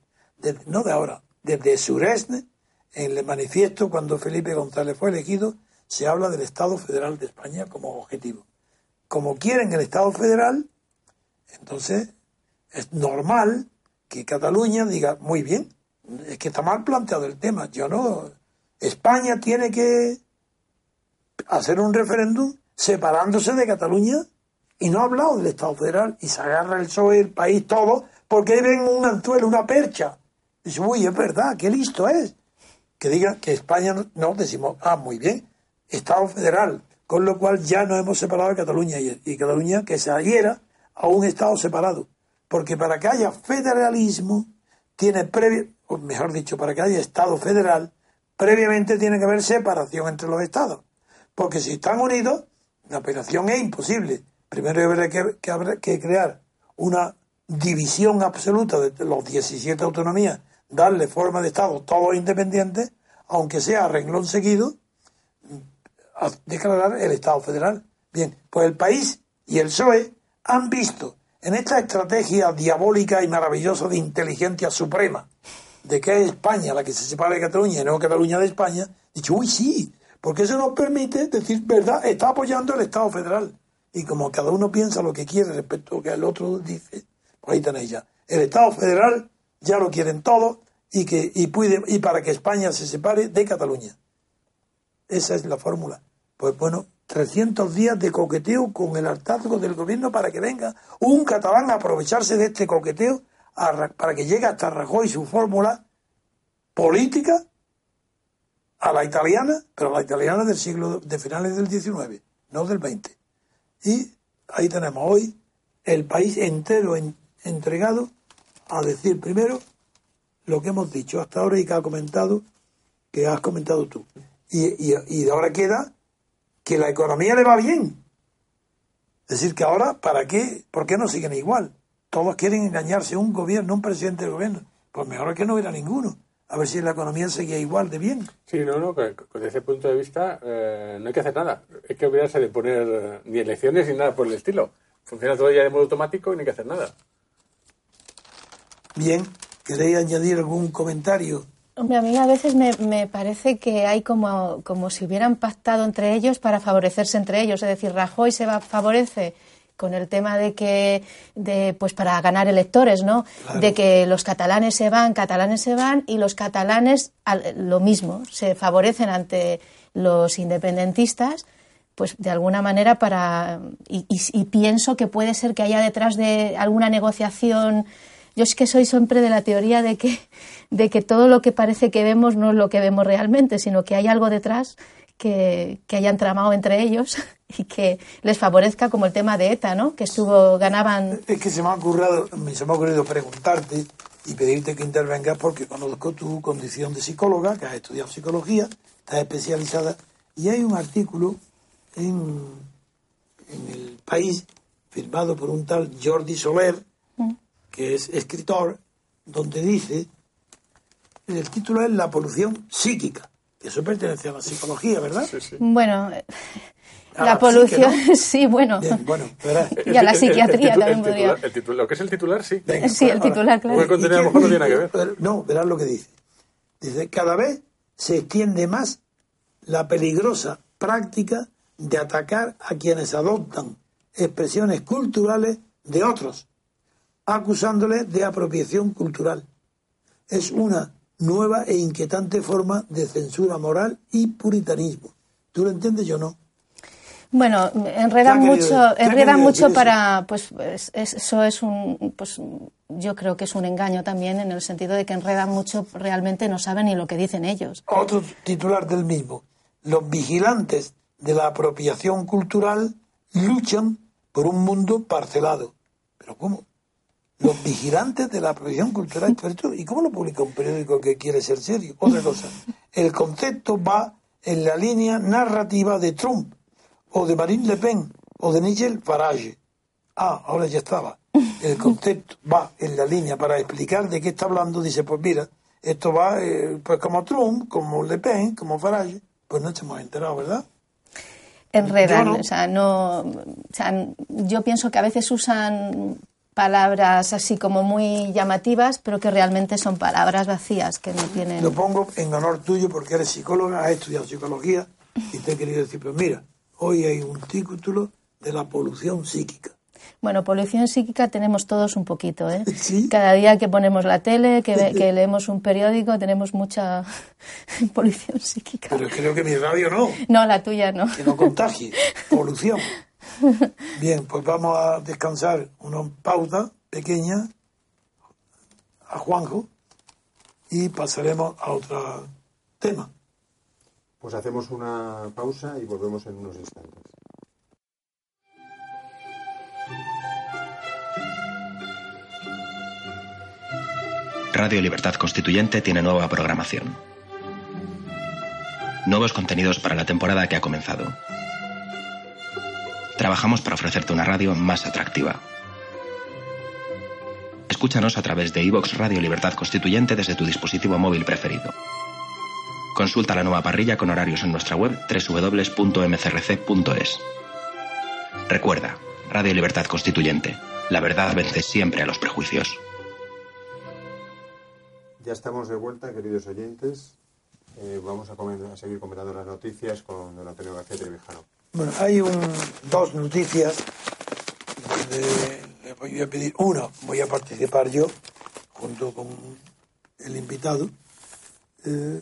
no de ahora, desde Suresne, en el manifiesto cuando Felipe González fue elegido, se habla del Estado federal de España como objetivo. Como quieren el Estado federal, entonces es normal que Cataluña diga, muy bien, es que está mal planteado el tema, yo no, España tiene que hacer un referéndum separándose de Cataluña y no ha hablado del Estado federal y se agarra el PSOE, el país, todo, porque ahí ven un anzuelo, una percha. Dice, uy, es verdad, qué listo es. Que diga que España no, no, decimos, ah, muy bien, Estado federal, con lo cual ya nos hemos separado de Cataluña y, y Cataluña que se adhiera a un Estado separado. Porque para que haya federalismo, tiene previo, o mejor dicho, para que haya Estado federal, previamente tiene que haber separación entre los Estados. Porque si están unidos, la operación es imposible. Primero habrá que, que que crear una división absoluta de los 17 autonomías darle forma de Estado todos independientes, aunque sea renglón seguido, a declarar el Estado federal. Bien, pues el país y el PSOE han visto en esta estrategia diabólica y maravillosa de inteligencia suprema, de que es España la que se separa de Cataluña y no Cataluña de España, dicho, uy, sí, porque eso nos permite decir verdad, está apoyando el Estado federal. Y como cada uno piensa lo que quiere respecto a lo que el otro dice, pues ahí tenéis ya. El Estado federal ya lo quieren todos y, que, y, y para que España se separe de Cataluña. Esa es la fórmula. Pues bueno, 300 días de coqueteo con el hartazgo del gobierno para que venga un catalán a aprovecharse de este coqueteo para que llegue hasta Rajoy su fórmula política a la italiana, pero a la italiana del siglo de finales del XIX, no del XX. Y ahí tenemos hoy el país entero entregado a decir primero lo que hemos dicho hasta ahora y que ha comentado, que has comentado tú. Y, y, ahora queda que la economía le va bien. Es decir, que ahora, ¿para qué? ¿Por qué no siguen igual? Todos quieren engañarse, un gobierno, un presidente del gobierno. Pues mejor que no hubiera ninguno. A ver si la economía seguía igual de bien. Sí, no, no, desde ese punto de vista eh, no hay que hacer nada. Hay que olvidarse de poner ni elecciones ni nada por el estilo. Funciona todo ya de modo automático y no hay que hacer nada. Bien, ¿queréis añadir algún comentario Hombre, a mí a veces me, me, parece que hay como, como si hubieran pactado entre ellos para favorecerse entre ellos. Es decir, Rajoy se va, favorece con el tema de que, de, pues para ganar electores, ¿no? De que los catalanes se van, catalanes se van y los catalanes lo mismo, se favorecen ante los independentistas, pues de alguna manera para. Y, y, y pienso que puede ser que haya detrás de alguna negociación yo es que soy siempre de la teoría de que, de que todo lo que parece que vemos no es lo que vemos realmente, sino que hay algo detrás que, que hayan tramado entre ellos y que les favorezca como el tema de ETA, ¿no? Que estuvo, ganaban... Es que se me ha ocurrido, se me ha ocurrido preguntarte y pedirte que intervengas porque conozco tu condición de psicóloga, que has estudiado psicología, estás especializada, y hay un artículo en, en el país firmado por un tal Jordi Soler, que es escritor, donde dice, el título es La polución psíquica. Eso pertenece a la psicología, ¿verdad? Sí, sí. Bueno, la, polución, sí, bueno. bueno y a la psiquiatría también podría. lo que es el titular, sí. sí, el titular, claro. El contenido a lo mejor no tiene que ver. No, verás lo que dice. Dice, cada vez se extiende más la peligrosa práctica de atacar a quienes adoptan expresiones culturales de otros acusándole de apropiación cultural. Es una nueva e inquietante forma de censura moral y puritanismo. ¿Tú lo entiendes? Yo no. Bueno, enredan mucho, enredan mucho para, pues, eso es un, pues, yo creo que es un engaño también en el sentido de que enredan mucho, realmente no saben ni lo que dicen ellos. Otro titular del mismo. Los vigilantes de la apropiación cultural luchan por un mundo parcelado. ¿Pero cómo? los vigilantes de la prohibición cultural. ¿Y cómo lo publica un periódico que quiere ser serio? Otra cosa, el concepto va en la línea narrativa de Trump, o de Marine Le Pen, o de Nigel Farage. Ah, ahora ya estaba. El concepto va en la línea para explicar de qué está hablando. Dice, pues mira, esto va eh, pues como Trump, como Le Pen, como Farage. Pues no hemos enterado, ¿verdad? Enredan, o sea, no, o sea, yo pienso que a veces usan palabras así como muy llamativas, pero que realmente son palabras vacías, que no tienen... Lo pongo en honor tuyo porque eres psicóloga, has estudiado psicología y te he querido decir, pues mira, hoy hay un título de la polución psíquica. Bueno, polución psíquica tenemos todos un poquito, ¿eh? Cada día que ponemos la tele, que, que leemos un periódico, tenemos mucha polución psíquica. Pero creo que mi radio no. No, la tuya no. Que no contagie. Polución. Bien, pues vamos a descansar una pauta pequeña a Juanjo y pasaremos a otro tema. Pues hacemos una pausa y volvemos en unos instantes. Radio Libertad Constituyente tiene nueva programación. Nuevos contenidos para la temporada que ha comenzado trabajamos para ofrecerte una radio más atractiva. Escúchanos a través de iVox Radio Libertad Constituyente desde tu dispositivo móvil preferido. Consulta la nueva parrilla con horarios en nuestra web www.mcrc.es. Recuerda, Radio Libertad Constituyente. La verdad vence siempre a los prejuicios. Ya estamos de vuelta, queridos oyentes. Eh, vamos a, a, seguir comentando las noticias con don Antonio García Trevijano. Bueno, hay un, dos noticias donde le voy a pedir. Una, voy a participar yo, junto con el invitado. Eh,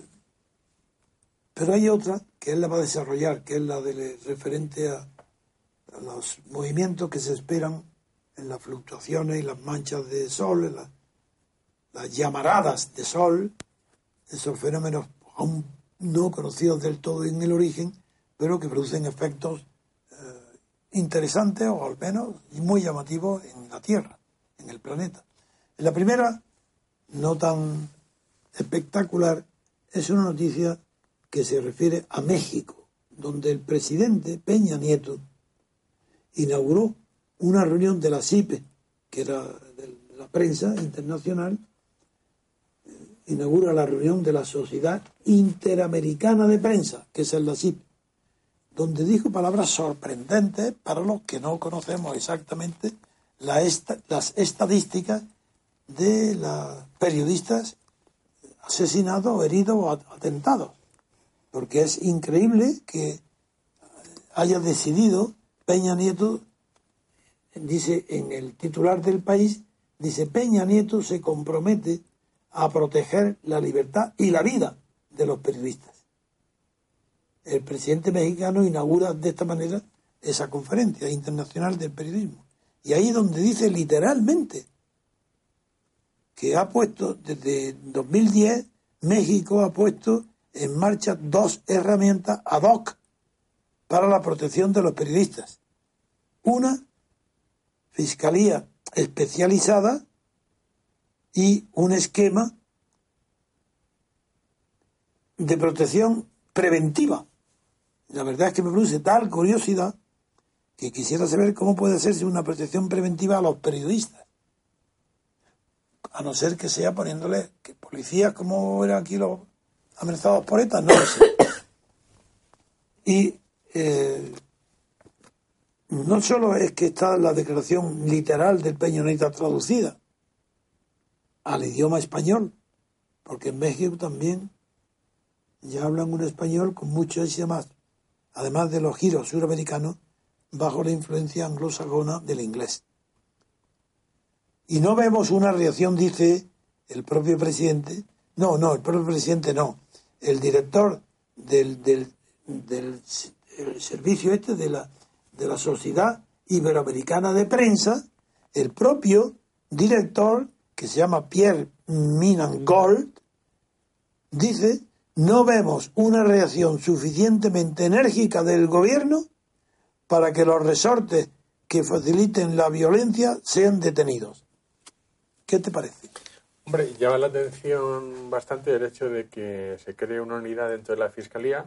pero hay otra que él la va a desarrollar, que es la de referente a, los movimientos que se esperan en las fluctuaciones y las manchas de sol, las llamaradas de sol, esos fenómenos aún no conocidos del todo en el origen, pero que producen efectos eh, interesantes o al menos muy llamativos en la Tierra, en el planeta. La primera, no tan espectacular, es una noticia que se refiere a México, donde el presidente Peña Nieto inauguró una reunión de la CIPE, que era la prensa internacional, inaugura la reunión de la Sociedad Interamericana de Prensa, que es la CIPE, donde dijo palabras sorprendentes para los que no conocemos exactamente las estadísticas de los periodistas asesinados, heridos o atentados. Porque es increíble que haya decidido Peña Nieto dice en el titular del país, dice Peña Nieto se compromete a proteger la libertad y la vida de los periodistas. El presidente mexicano inaugura de esta manera esa conferencia internacional del periodismo. Y ahí donde dice literalmente que ha puesto desde 2010, México ha puesto en marcha dos herramientas ad hoc para la protección de los periodistas. Una fiscalía especializada y un esquema de protección preventiva. La verdad es que me produce tal curiosidad que quisiera saber cómo puede hacerse una protección preventiva a los periodistas. A no ser que sea poniéndole que policías como eran aquí los amenazados por ETA, no sé. Y eh, no solo es que está la declaración literal del Peñoneta traducida al idioma español, porque en México también ya hablan un español con mucho más, además de los giros suramericanos, bajo la influencia anglosajona del inglés. Y no vemos una reacción, dice el propio presidente, no, no, el propio presidente no, el director del, del, del servicio este de la de la Sociedad Iberoamericana de Prensa, el propio director, que se llama Pierre Minangold, dice, no vemos una reacción suficientemente enérgica del gobierno para que los resortes que faciliten la violencia sean detenidos. ¿Qué te parece? Hombre, llama la atención bastante el hecho de que se cree una unidad dentro de la Fiscalía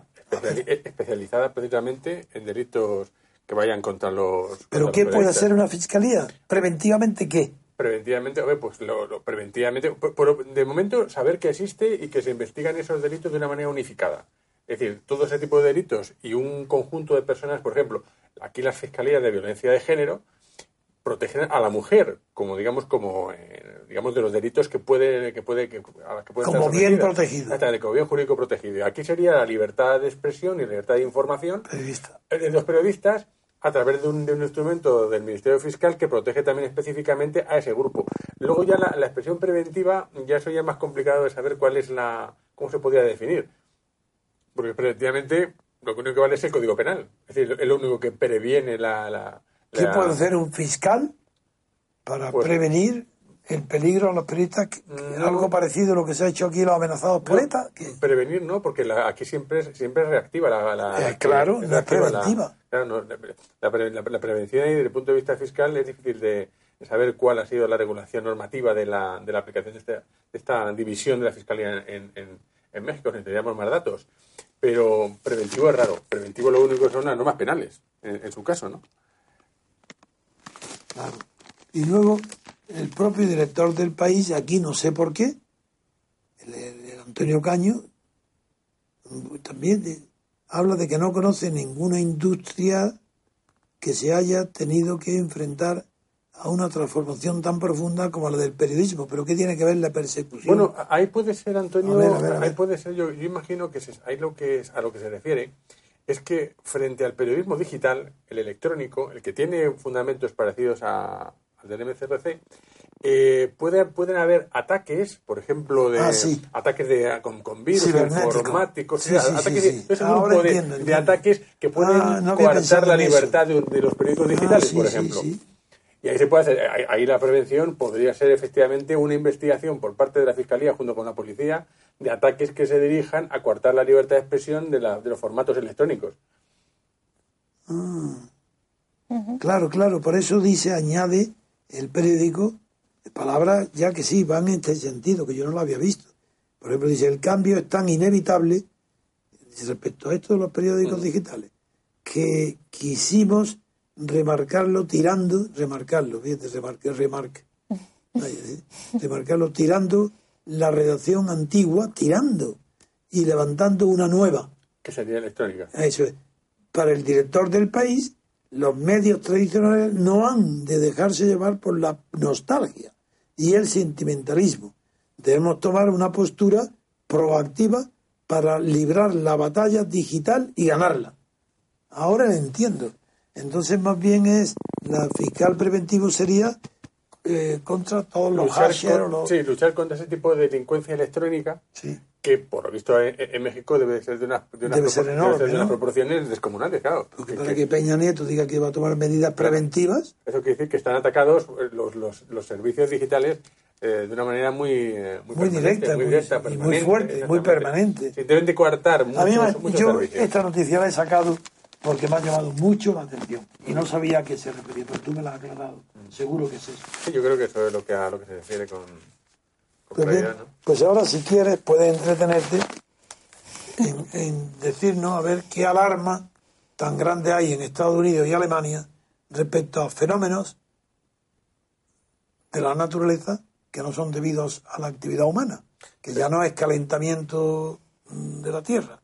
especializada precisamente en delitos que vayan contra los. ¿Pero qué puede hacer una fiscalía? ¿Preventivamente qué? Preventivamente, pues lo, preventivamente, de momento saber que existe y que se investigan esos delitos de una manera unificada. Es decir, todo ese tipo de delitos y un conjunto de personas, por ejemplo, aquí las fiscalías de violencia de género protegen a la mujer, como digamos, como eh, digamos de los delitos que puede que puede que, como bien protegido, como bien jurídico protegido. Aquí sería la libertad de expresión y libertad de información Periodista. de los periodistas a través de un, de un, instrumento del Ministerio Fiscal que protege también específicamente a ese grupo. Luego ya la, la, expresión preventiva, ya eso ya es más complicado de saber cuál es la, cómo se podría definir. Porque preventivamente lo único que vale es el Código Penal. Es decir, es lo único que previene la... la ¿Qué puede hacer un fiscal para pues, prevenir el peligro a los periodistas, no, algo parecido a lo que se ha hecho aquí los amenazados por ETA. Prevenir no, porque la, aquí siempre es, siempre es reactiva la... la eh, claro, es, preventiva. La, claro, la, prevención desde el punto de vista fiscal es difícil de, saber cuál ha sido la regulación normativa de la, de la aplicación de esta, de esta división de la fiscalía en, en, en México, necesitaríamos más datos. Pero preventivo es raro. Preventivo lo único son las normas penales, en, en su caso, ¿no? Claro. Y luego el propio director del país, aquí no sé por qué, el, el Antonio Caño, también de- habla de que no conoce ninguna industria que se haya tenido que enfrentar a una transformación tan profunda como la del periodismo. Pero ¿qué tiene que ver la persecución? Bueno, ahí puede ser, Antonio, A ver, a ver, a ahí puede ser, yo, yo imagino que se- ahí lo que es, a lo que se refiere es que frente al periodismo digital, el electrónico, el que tiene fundamentos parecidos a- al del MCRC, eh, puede- pueden haber ataques, por ejemplo, de Ah, sí. ataques de, con, con virus informáticos, Sí, sí, sí, ataques de- es un Ahora grupo de, entiendo, de entiendo. ataques que pueden Ah, no coartar la libertad de, de los periódicos Ah, digitales, por ejemplo. Y ahí se puede hacer, ahí, ahí la prevención podría ser efectivamente una investigación por parte de la Fiscalía junto con la policía de ataques que se dirijan a coartar la libertad de expresión de, la- de los formatos electrónicos. Claro, claro, por eso dice, añade el periódico, palabras ya que sí, van en este sentido, que yo no lo había visto. Por ejemplo, dice, el cambio es tan inevitable respecto a esto de los periódicos digitales, que quisimos remarcarlo tirando, remarcarlo, fíjate, remarque, remarque, ¿sí? remarcarlo tirando la redacción antigua, tirando y levantando una nueva. que sería electrónica. Eso es. Para el director del país, los medios tradicionales no han de dejarse llevar por la nostalgia y el sentimentalismo. Debemos tomar una postura proactiva para librar la batalla digital y ganarla. Ahora lo entiendo. Entonces, más bien es, la fiscal preventivo sería eh, contra todos los con- los... sí, luchar contra ese tipo de delincuencia electrónica Sí. que, por lo visto, en, en México debe ser de, unas de unas debe ser de unas ¿no? proporciones descomunales, claro. Porque Que- para que- Peña Nieto diga que va a tomar medidas preventivas, Eso quiere decir que están atacados eh, los, los, los servicios digitales eh, de una manera muy, eh, Muy directa, muy- directa, y muy fuerte, muy permanente. Sí, deben de coartar muchos, A mí me- muchos yo servicios. esta noticia la he sacado porque me ha llamado mucho la atención y no sabía a qué se refería, pero tú me la has aclarado. Seguro que es eso. Sí, yo creo que eso es lo que, a lo que se refiere con, con Pues, bien, claridad, ¿no? pues ahora si quieres puedes entretenerte en, en decirnos a ver qué alarma tan grande hay en Estados Unidos y Alemania respecto a fenómenos de la naturaleza que no son debidos a la actividad humana, que ya no es calentamiento mm, de la Tierra,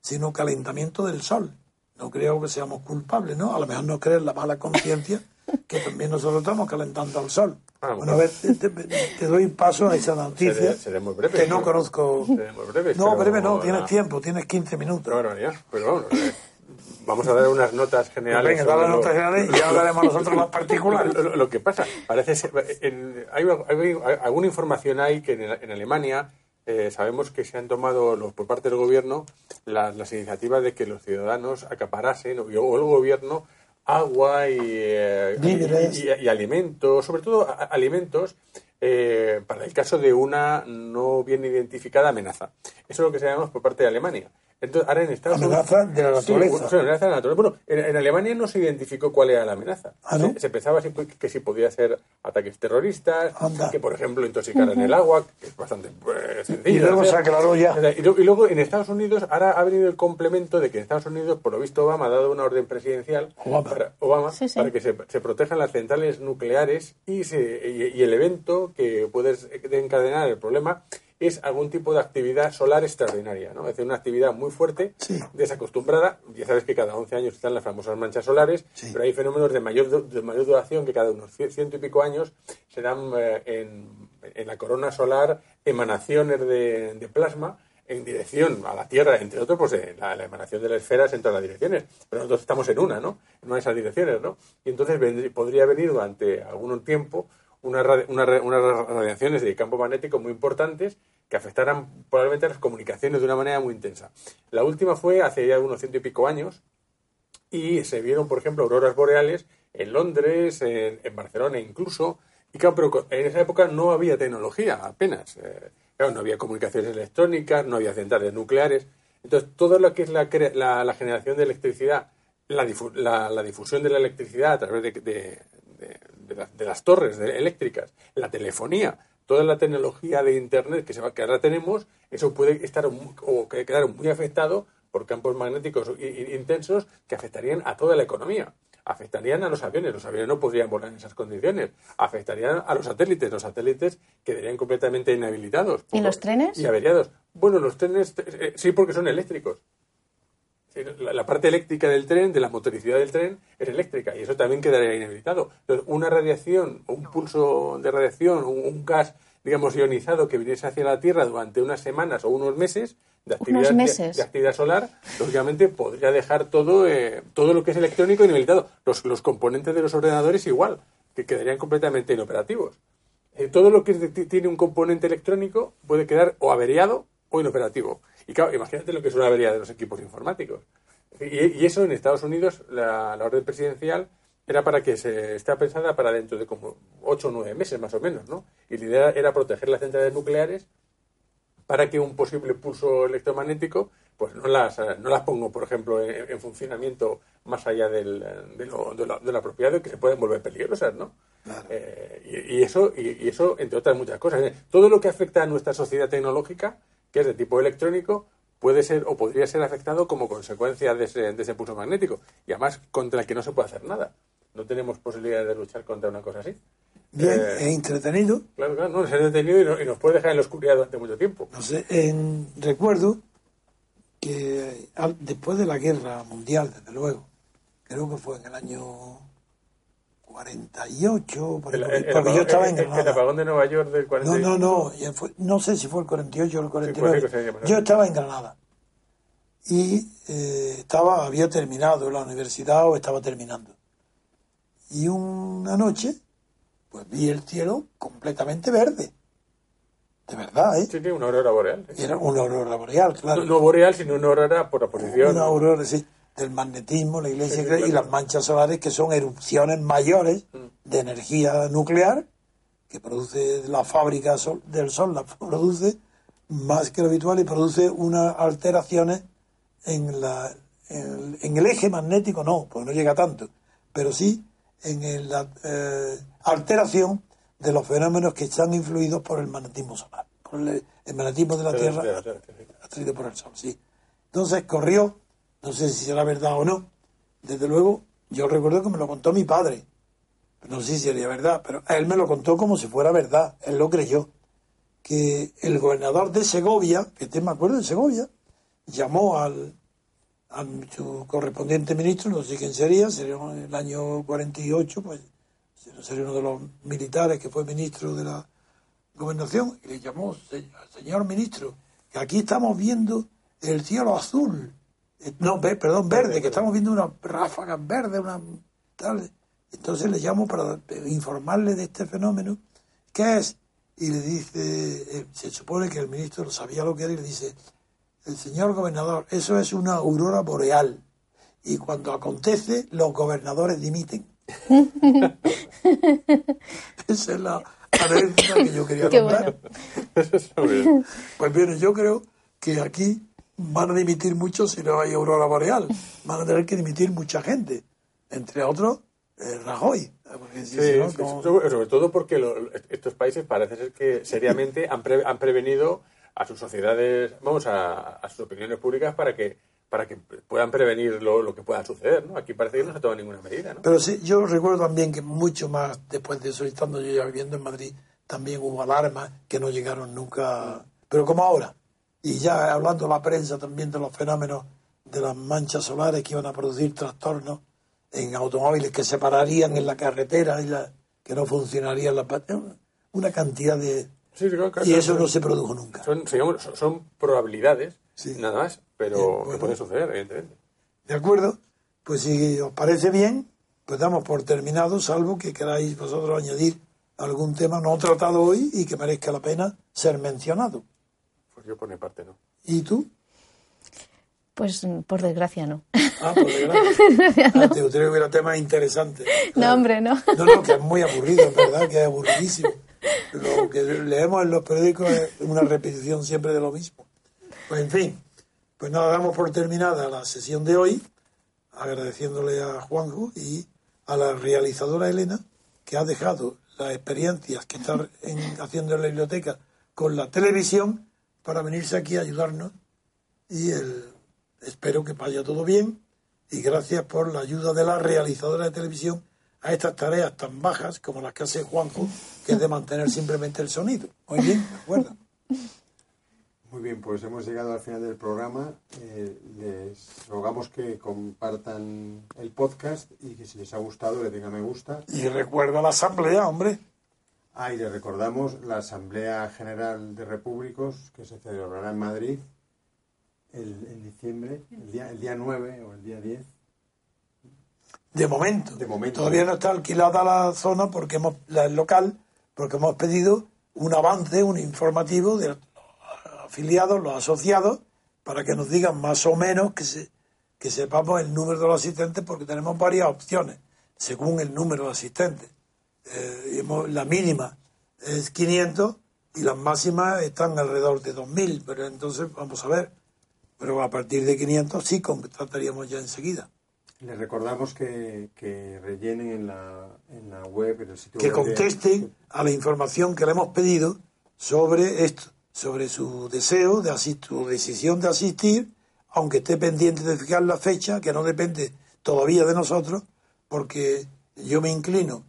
sino calentamiento del Sol. No creo que seamos culpables, ¿no? A lo mejor no creer la mala conciencia que también nosotros estamos calentando al Sol. Ah, bueno, a ver, te, te- te doy paso a esa noticia Seré- seré muy breve, que no ¿no? conozco. Muy breve, No, breve no, tienes tiempo, tienes 15 Qué minutos. barbaridad. Pero vamos, vamos a dar unas notas generales. Venga, da las notas generales y ya hablaremos nosotros las particulares. Lo, lo- lo que pasa, parece ser, en- hay, hay- hay- alguna información hay que en, en Alemania eh, sabemos que se han tomado los, por parte del gobierno las, las iniciativas de que los ciudadanos acaparasen o, o el gobierno agua y, eh, y, y- y alimentos, sobre todo a- alimentos eh, para el caso de una no bien identificada amenaza. Eso es lo que sabemos por parte de Alemania. Entonces, ahora en Estados Amenaza Unidos- de la Sí, naturaleza. bueno, amenaza de la naturaleza. Bueno, en, en Alemania no se identificó cuál era la amenaza. ¿Ah, no? se, se pensaba si- que si podía ser ataques terroristas, Anda. que por ejemplo intoxicaran el agua, que es bastante eh, sencillo. Y luego de se hacer. aclaró ya. Y, lo- y luego en Estados Unidos, ahora ha venido el complemento de que en Estados Unidos, por lo visto, Obama ha dado una orden presidencial Obama. para, Obama, Sí, sí. para que se, se protejan las centrales nucleares y, se, y, y el evento que puede encadenar el problema es algún tipo de actividad solar extraordinaria, ¿no? Es decir, una actividad muy fuerte, Sí. desacostumbrada. Ya sabes que cada 11 años están las famosas manchas solares, Sí. pero hay fenómenos de mayor, de mayor duración que cada unos cien- ciento y pico años se dan eh, en, en la corona solar emanaciones de, de plasma en dirección a la Tierra, entre otros, pues eh, la, la emanación de las esferas en todas las direcciones. Pero nosotros estamos en una, ¿no? En una de esas direcciones, ¿no? Y entonces podría venir durante algún tiempo unas una unas radiaciones de campo magnético muy importantes que afectaran probablemente las comunicaciones de una manera muy intensa. La última fue hace ya unos ciento y pico años, y se vieron, por ejemplo, auroras boreales en Londres, en, en Barcelona incluso. Y claro, pero en esa época no había tecnología apenas. Eh, no había comunicaciones electrónicas, no había centrales nucleares. Entonces, todo lo que es la, la, la generación de electricidad, la, la- difusión de la electricidad a través de- de- las- de las torres de- eléctricas, la telefonía, toda la tecnología de Internet que, se va, que ahora tenemos, eso puede estar o que- quedar muy afectado por campos magnéticos intensos que afectarían a toda la economía. afectarían a los aviones. Los aviones no podrían volar en esas condiciones. Afectarían a los satélites. Los satélites quedarían completamente inhabilitados. ¿Y los trenes? Y averiados. Bueno, los trenes eh, sí porque son eléctricos. La, la, parte eléctrica del tren, de la motoricidad del tren, es eléctrica y eso también quedaría inhabilitado. Entonces, una radiación, un pulso de radiación, un, un gas digamos, ionizado que viniese hacia la Tierra durante unas semanas o unos meses de actividad, de, actividad solar, lógicamente podría dejar todo, eh, todo lo que es electrónico inhabilitado. Los, los componentes de los ordenadores igual, que quedarían completamente inoperativos. Eh, todo lo que tiene un componente electrónico puede quedar o averiado o inoperativo. Y claro, imagínate lo que es una avería de los equipos informáticos. Y, y eso en Estados Unidos, la, la orden presidencial era para que se está pensada para dentro de como ocho o nueve meses más o menos, ¿no? Y la idea era proteger las centrales nucleares para que un posible pulso electromagnético pues no las, no las pongo, por ejemplo, en, en funcionamiento más allá del, de, lo, de, lo, de, lo, apropiado que se pueden volver peligrosas, ¿no? Claro. Eh, y, y, eso, y, y, eso, entre otras muchas cosas. Todo lo que afecta a nuestra sociedad tecnológica, que es de tipo electrónico, puede ser o podría ser afectado como consecuencia de ese, de ese pulso magnético. Y además contra el que no se puede hacer nada no tenemos posibilidad de luchar contra una cosa así. Bien, eh, es entretenido. Claro, claro, no, es entretenido y, no, y, nos puede dejar en la oscuridad durante mucho tiempo. No sé, en, recuerdo que al, después de la guerra mundial, desde luego, creo que fue en el año 48, porque, el, porque el, yo estaba en el, Granada. El apagón de Nueva York del 48. No, no, no, fue, no sé si fue el 48 o el 49. Sí, yo estaba en Granada y eh, estaba, había terminado la universidad o estaba terminando y una noche pues vi el cielo completamente verde. De verdad, ¿eh? Sí, sí, una aurora boreal. Sí. Era una aurora boreal, claro. No, no, boreal, sino una aurora por la posición. Una aurora, sí, del magnetismo, la iglesia sí, claro. y las manchas solares que son erupciones mayores mm. de energía nuclear que produce la fábrica sol, del sol, la produce más que lo habitual y produce unas alteraciones en, la, en, en el eje magnético, no, pues no llega tanto, pero sí en la eh, alteración de los fenómenos que están influidos por el magnetismo solar, por el, el magnetismo de la Tierra atraído por el Sol, sí. Entonces corrió, no sé si será verdad o no, desde luego yo recuerdo que me lo contó mi padre, no sé si sería verdad, pero él me lo contó como si fuera verdad, él lo creyó, que el gobernador de Segovia, que te me acuerdo de Segovia, llamó al, a su correspondiente ministro, no sé quién sería, sería el año 48, pues sería uno de los militares que fue ministro de la gobernación, y le llamó, señor ministro, que aquí estamos viendo el cielo azul, no, perdón, verde, que estamos viendo unas ráfagas verdes, una tal. Entonces le llamo para informarle de este fenómeno, ¿qué es? Y le dice, eh, se supone que el ministro sabía lo que era y le dice, el señor gobernador, eso es una aurora boreal. Y cuando acontece, los gobernadores dimiten. Esa es la anécdota que yo quería contar. Bueno. pues bien, yo creo que aquí van a dimitir mucho si no hay aurora boreal. Van a tener que dimitir mucha gente. Entre otros, eh, Rajoy. Sí, si no, como... sobre todo porque lo, estos países parece ser que seriamente han, pre, han prevenido a sus sociedades, vamos, a, a, sus opiniones públicas para que para que puedan prevenir lo, lo, que pueda suceder, ¿no? Aquí parece que no se toma ninguna medida, ¿no? Pero sí, yo recuerdo también que mucho más después de eso, estando yo ya viviendo en Madrid, también hubo alarmas que no llegaron nunca, pero como ahora. Y ya hablando la prensa también de los fenómenos de las manchas solares que iban a producir trastornos en automóviles que se pararían en la carretera y la, que no funcionarían las una cantidad de Sí, claro, claro, y eso no se produjo nunca. Son, digamos, son probabilidades, sí. nada más, pero bueno, que puede suceder, evidentemente. De acuerdo, pues si os parece bien, pues damos por terminado, salvo que queráis vosotros añadir algún tema no tratado hoy y que merezca la pena ser mencionado. Pues yo por mi parte no. ¿Y tú? Pues por desgracia no. Ah, por desgracia. no. ah, te que hubiera temas interesantes. No, hombre, no. No, no, que es muy aburrido, es verdad, que es aburridísimo lo que leemos en los periódicos es una repetición siempre de lo mismo. Pues en fin, pues nada, damos por terminada la sesión de hoy, agradeciéndole a Juanjo y a la realizadora Elena, que ha dejado las experiencias que está en, haciendo en la biblioteca con la televisión para venirse aquí a ayudarnos y el, espero que vaya todo bien y gracias por la ayuda de la realizadora de televisión a estas tareas tan bajas como las que hace Juanjo, que es de mantener simplemente el sonido. Muy bien, ¿de acuerdo? Muy bien, pues hemos llegado al final del programa. Eh, les rogamos que compartan el podcast y que si les ha gustado le den me gusta. Y recuerda la asamblea, hombre. Ah, y le recordamos la Asamblea General de Repúblicos que se celebrará en Madrid el, en diciembre, el día, el día 9 o el día 10. De momento. De momento. Todavía no está alquilada la zona porque hemos, la, el local, porque hemos pedido un avance, un informativo de los afiliados, los asociados, para que nos digan más o menos que, se, que sepamos el número de los asistentes, porque tenemos varias opciones según el número de asistentes. Eh, hemos- la mínima es 500 y las máximas están alrededor de 2.000, pero entonces vamos a ver. Pero a partir de 500 sí contrataríamos ya enseguida. Les recordamos que, que rellenen en la, en la web, en el sitio que web de- contesten a la información que le hemos pedido sobre esto, sobre su deseo de asistir, su decisión de asistir, aunque esté pendiente de fijar la fecha, que no depende todavía de nosotros, porque yo me inclino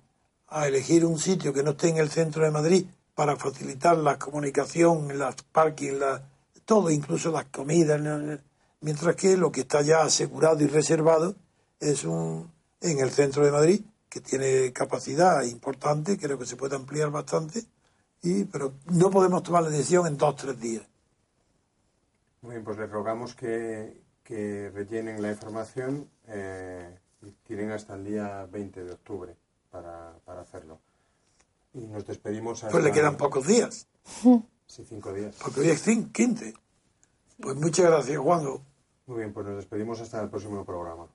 a elegir un sitio que no esté en el centro de Madrid para facilitar la comunicación, las parking, todo, incluso las comidas, mientras que lo que está ya asegurado y reservado es un en el centro de Madrid que tiene capacidad importante, creo que se puede ampliar bastante, y pero no podemos tomar la decisión en dos tres días. Muy bien, pues les rogamos que, que rellenen la información eh, y tienen hasta el día 20 de octubre para, para hacerlo. Y nos despedimos. Pues le quedan pocos días, Sí, cinco días. porque hoy es cin- 15. Pues muchas gracias, Juan. Muy bien, pues nos despedimos hasta el próximo programa.